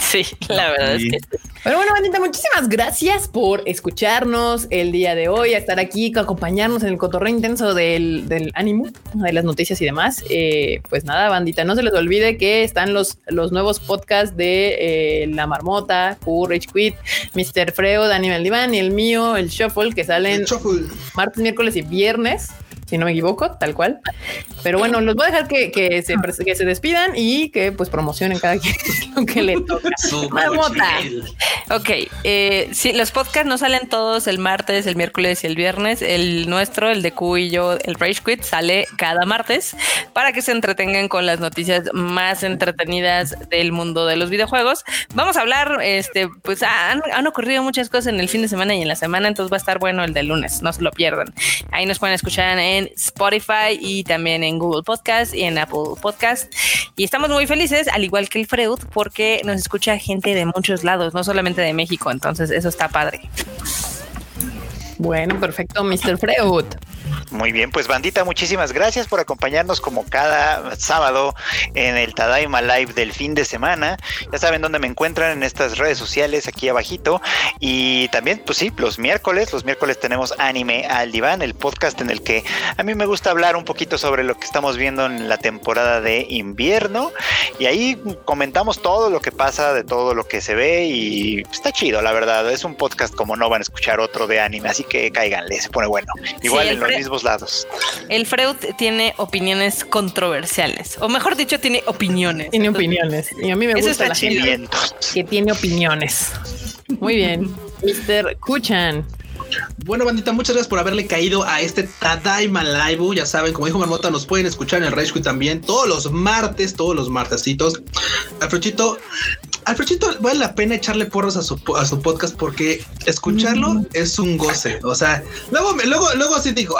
Sí, la verdad es que Pero bueno, bandita, muchísimas gracias por escucharnos el día de hoy, a estar aquí, acompañarnos en el cotorreo intenso del, del ánimo, de las noticias y demás. Eh, pues nada, bandita, no se les olvide que están los, los nuevos podcasts de eh, La Marmota, Rage Quit, Mr. Freo, Daniel Diván y el mío, el Shuffle, que salen martes, miércoles y viernes si no me equivoco, tal cual. Pero bueno, los voy a dejar que, que, se, que se despidan y que pues promocionen cada quien lo que le toca. Marmota. Ok, eh, sí, los podcasts no salen todos el martes, el miércoles y el viernes. El nuestro, el de Q y yo, el Rage Quit, sale cada martes para que se entretengan con las noticias más entretenidas del mundo de los videojuegos. Vamos a hablar, este, pues han, han ocurrido muchas cosas en el fin de semana y en la semana, entonces va a estar bueno el de lunes, no se lo pierdan. Ahí nos pueden escuchar en Spotify y también en Google Podcast y en Apple Podcast. Y estamos muy felices, al igual que el Freud, porque nos escucha gente de muchos lados, no solamente de México. Entonces, eso está padre. Bueno, perfecto, Mr. Freud. Muy bien, pues bandita, muchísimas gracias por acompañarnos como cada sábado en el Tadaima Live del fin de semana. Ya saben dónde me encuentran en estas redes sociales aquí abajito. Y también, pues sí, los miércoles, los miércoles tenemos Anime al Diván, el podcast en el que a mí me gusta hablar un poquito sobre lo que estamos viendo en la temporada de invierno. Y ahí comentamos todo lo que pasa, de todo lo que se ve y está chido, la verdad. Es un podcast como no van a escuchar otro de anime, así que cáiganle, se pone bueno. Igual en mismos lados. El Freud tiene opiniones controversiales, o mejor dicho, tiene opiniones. Tiene opiniones. Y a mí me gusta la gente que tiene opiniones. Muy bien. Mr. Kuchan. Bueno, bandita, muchas gracias por haberle caído a este Tadaima Live. Ya saben, como dijo Marmota, nos pueden escuchar en el Rage también todos los martes, todos los martesitos. Alfredito, vale la pena echarle porros a su, a su podcast porque escucharlo mm. es un goce. O sea, luego, luego, luego sí digo,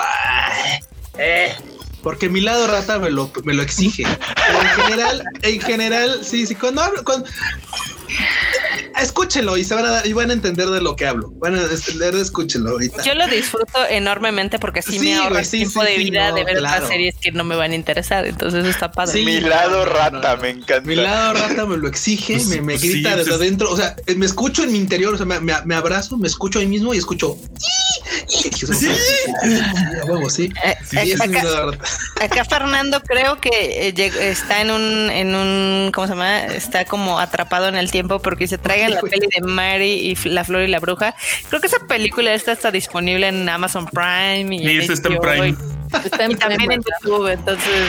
eh, porque mi lado rata me lo, me lo exige. Pero en general, en general, sí, sí, cuando hablo, cuando, escúchenlo y se van a dar, y van a entender de lo que hablo. Bueno, escúchenlo ahorita. Yo lo disfruto enormemente porque así me ahorra tiempo de vida de ver otras series que no me van a interesar. Entonces está padre. mi lado rata me encanta. Mi lado rata me lo exige, me, me grita desde adentro. O sea, me escucho en mi interior, o sea, me, me, abrazo, me escucho ahí mismo y escucho. sí. acá, Fernando creo que eh, está en un, en un, ¿cómo se llama? Está como atrapado en el tiempo porque se traigan la peli de Mary y La Flor y la Bruja. Creo que esa película esta está disponible en Amazon Prime y, está en Prime. Está también en YouTube, entonces.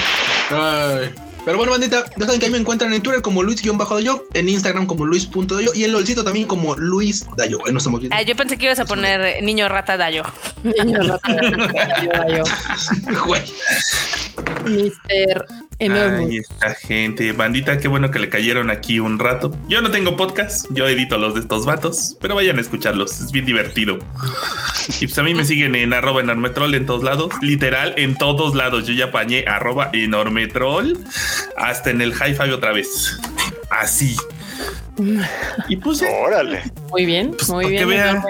Pero bueno, bandita, ya saben que ahí me encuentran en Twitter como Luis-Dayo, en Instagram como Luis.dayo y en LOLcito también como Luis Dayo. no estamos viendo. Ah, yo pensé que ibas a poner Niño Rata Dayo. Niño Rata Dayo. Güey. Mister Enorme. Ay, esta gente, bandita, qué bueno que le cayeron aquí un rato. Yo no tengo podcast, yo edito los de estos vatos, pero vayan a escucharlos, es bien divertido. Y pues a mí me siguen en arroba enormetrol en todos lados, literal en todos lados. Yo ya apañé arroba enormetrol hasta en el hi-fi otra vez. Así. Y pues órale. Muy bien, pues, muy bien.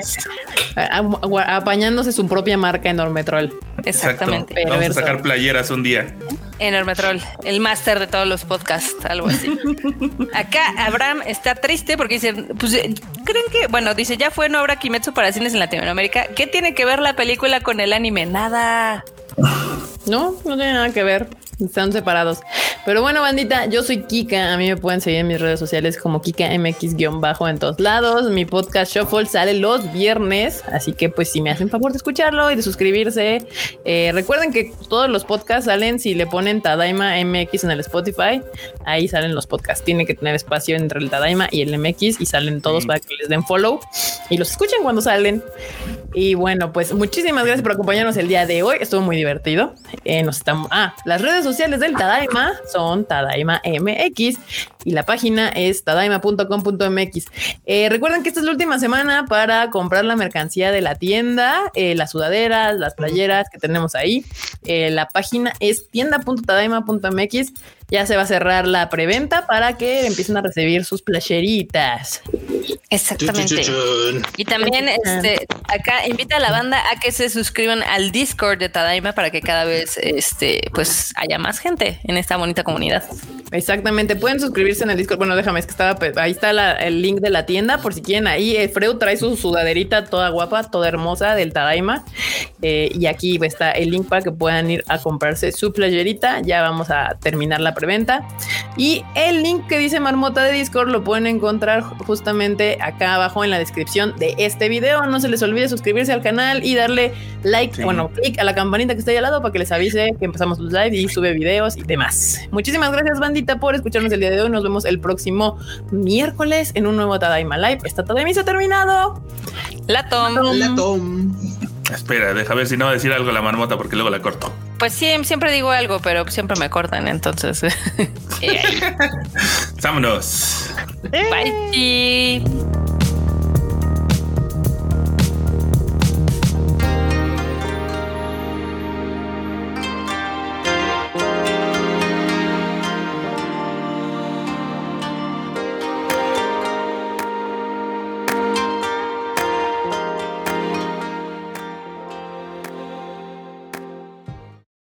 Apañándose su propia marca Enormetrol. Exactamente. Vamos a sacar playeras un día. Enormetrol, el máster de todos los podcasts, algo así. Acá Abraham está triste porque dice, pues, ¿creen que, bueno, dice, ya fue, no habrá Kimetsu para cines en Latinoamérica? ¿Qué tiene que ver la película con el anime? Nada. No, no tiene nada que ver. Están separados. Pero bueno, bandita, yo soy Kika. A mí me pueden seguir en mis redes sociales como Kika MX-bajo en todos lados. Mi podcast Shuffle sale los viernes. Así que, pues, si me hacen favor de escucharlo y de suscribirse, eh, recuerden que todos los podcasts salen si le ponen Tadaima MX en el Spotify. Ahí salen los podcasts. Tiene que tener espacio entre el Tadaima y el MX y salen todos para que les den follow y los escuchen cuando salen. Y bueno, pues muchísimas gracias por acompañarnos el día de hoy. Estuvo muy divertido. Eh, nos estamos. Ah, las redes sociales del Tadaima son Tadaima MX y la página es tadaima.com.mx. Eh, recuerden que esta es la última semana para comprar la mercancía de la tienda, eh, las sudaderas, las playeras que tenemos ahí. la página es tienda.tadaima.mx ya se va a cerrar la preventa para que empiecen a recibir sus playeritas. Exactamente. Y también este, acá invita a la banda a que se suscriban al Discord de Tadaima para que cada vez este, pues haya más gente en esta bonita comunidad. Exactamente, pueden suscribirse en el Discord. Bueno, déjame, es que estaba ahí está el link de la tienda por si quieren. Ahí eh, Freud trae su sudaderita toda guapa, toda hermosa del Tadaima. Eh, y aquí está el link para que puedan ir a comprarse su playerita. Ya vamos a terminar la preventa. Y el link que dice Marmota de Discord lo pueden encontrar justamente acá abajo en la descripción de este video. No se les olvide suscribirse al canal y darle like, bueno, clic a la campanita que está ahí al lado para que les avise que empezamos los live y sube videos y demás. Muchísimas gracias, bandita, por escucharnos el día de hoy. Nos vemos el próximo miércoles en un nuevo Tadaima Live. Esta Tadaima se ha terminado. La tom. La tom. Espera, deja ver si no va a decir algo la marmota porque luego la corto. Pues sí, siempre digo algo, pero siempre me cortan, entonces. Vámonos. Bye.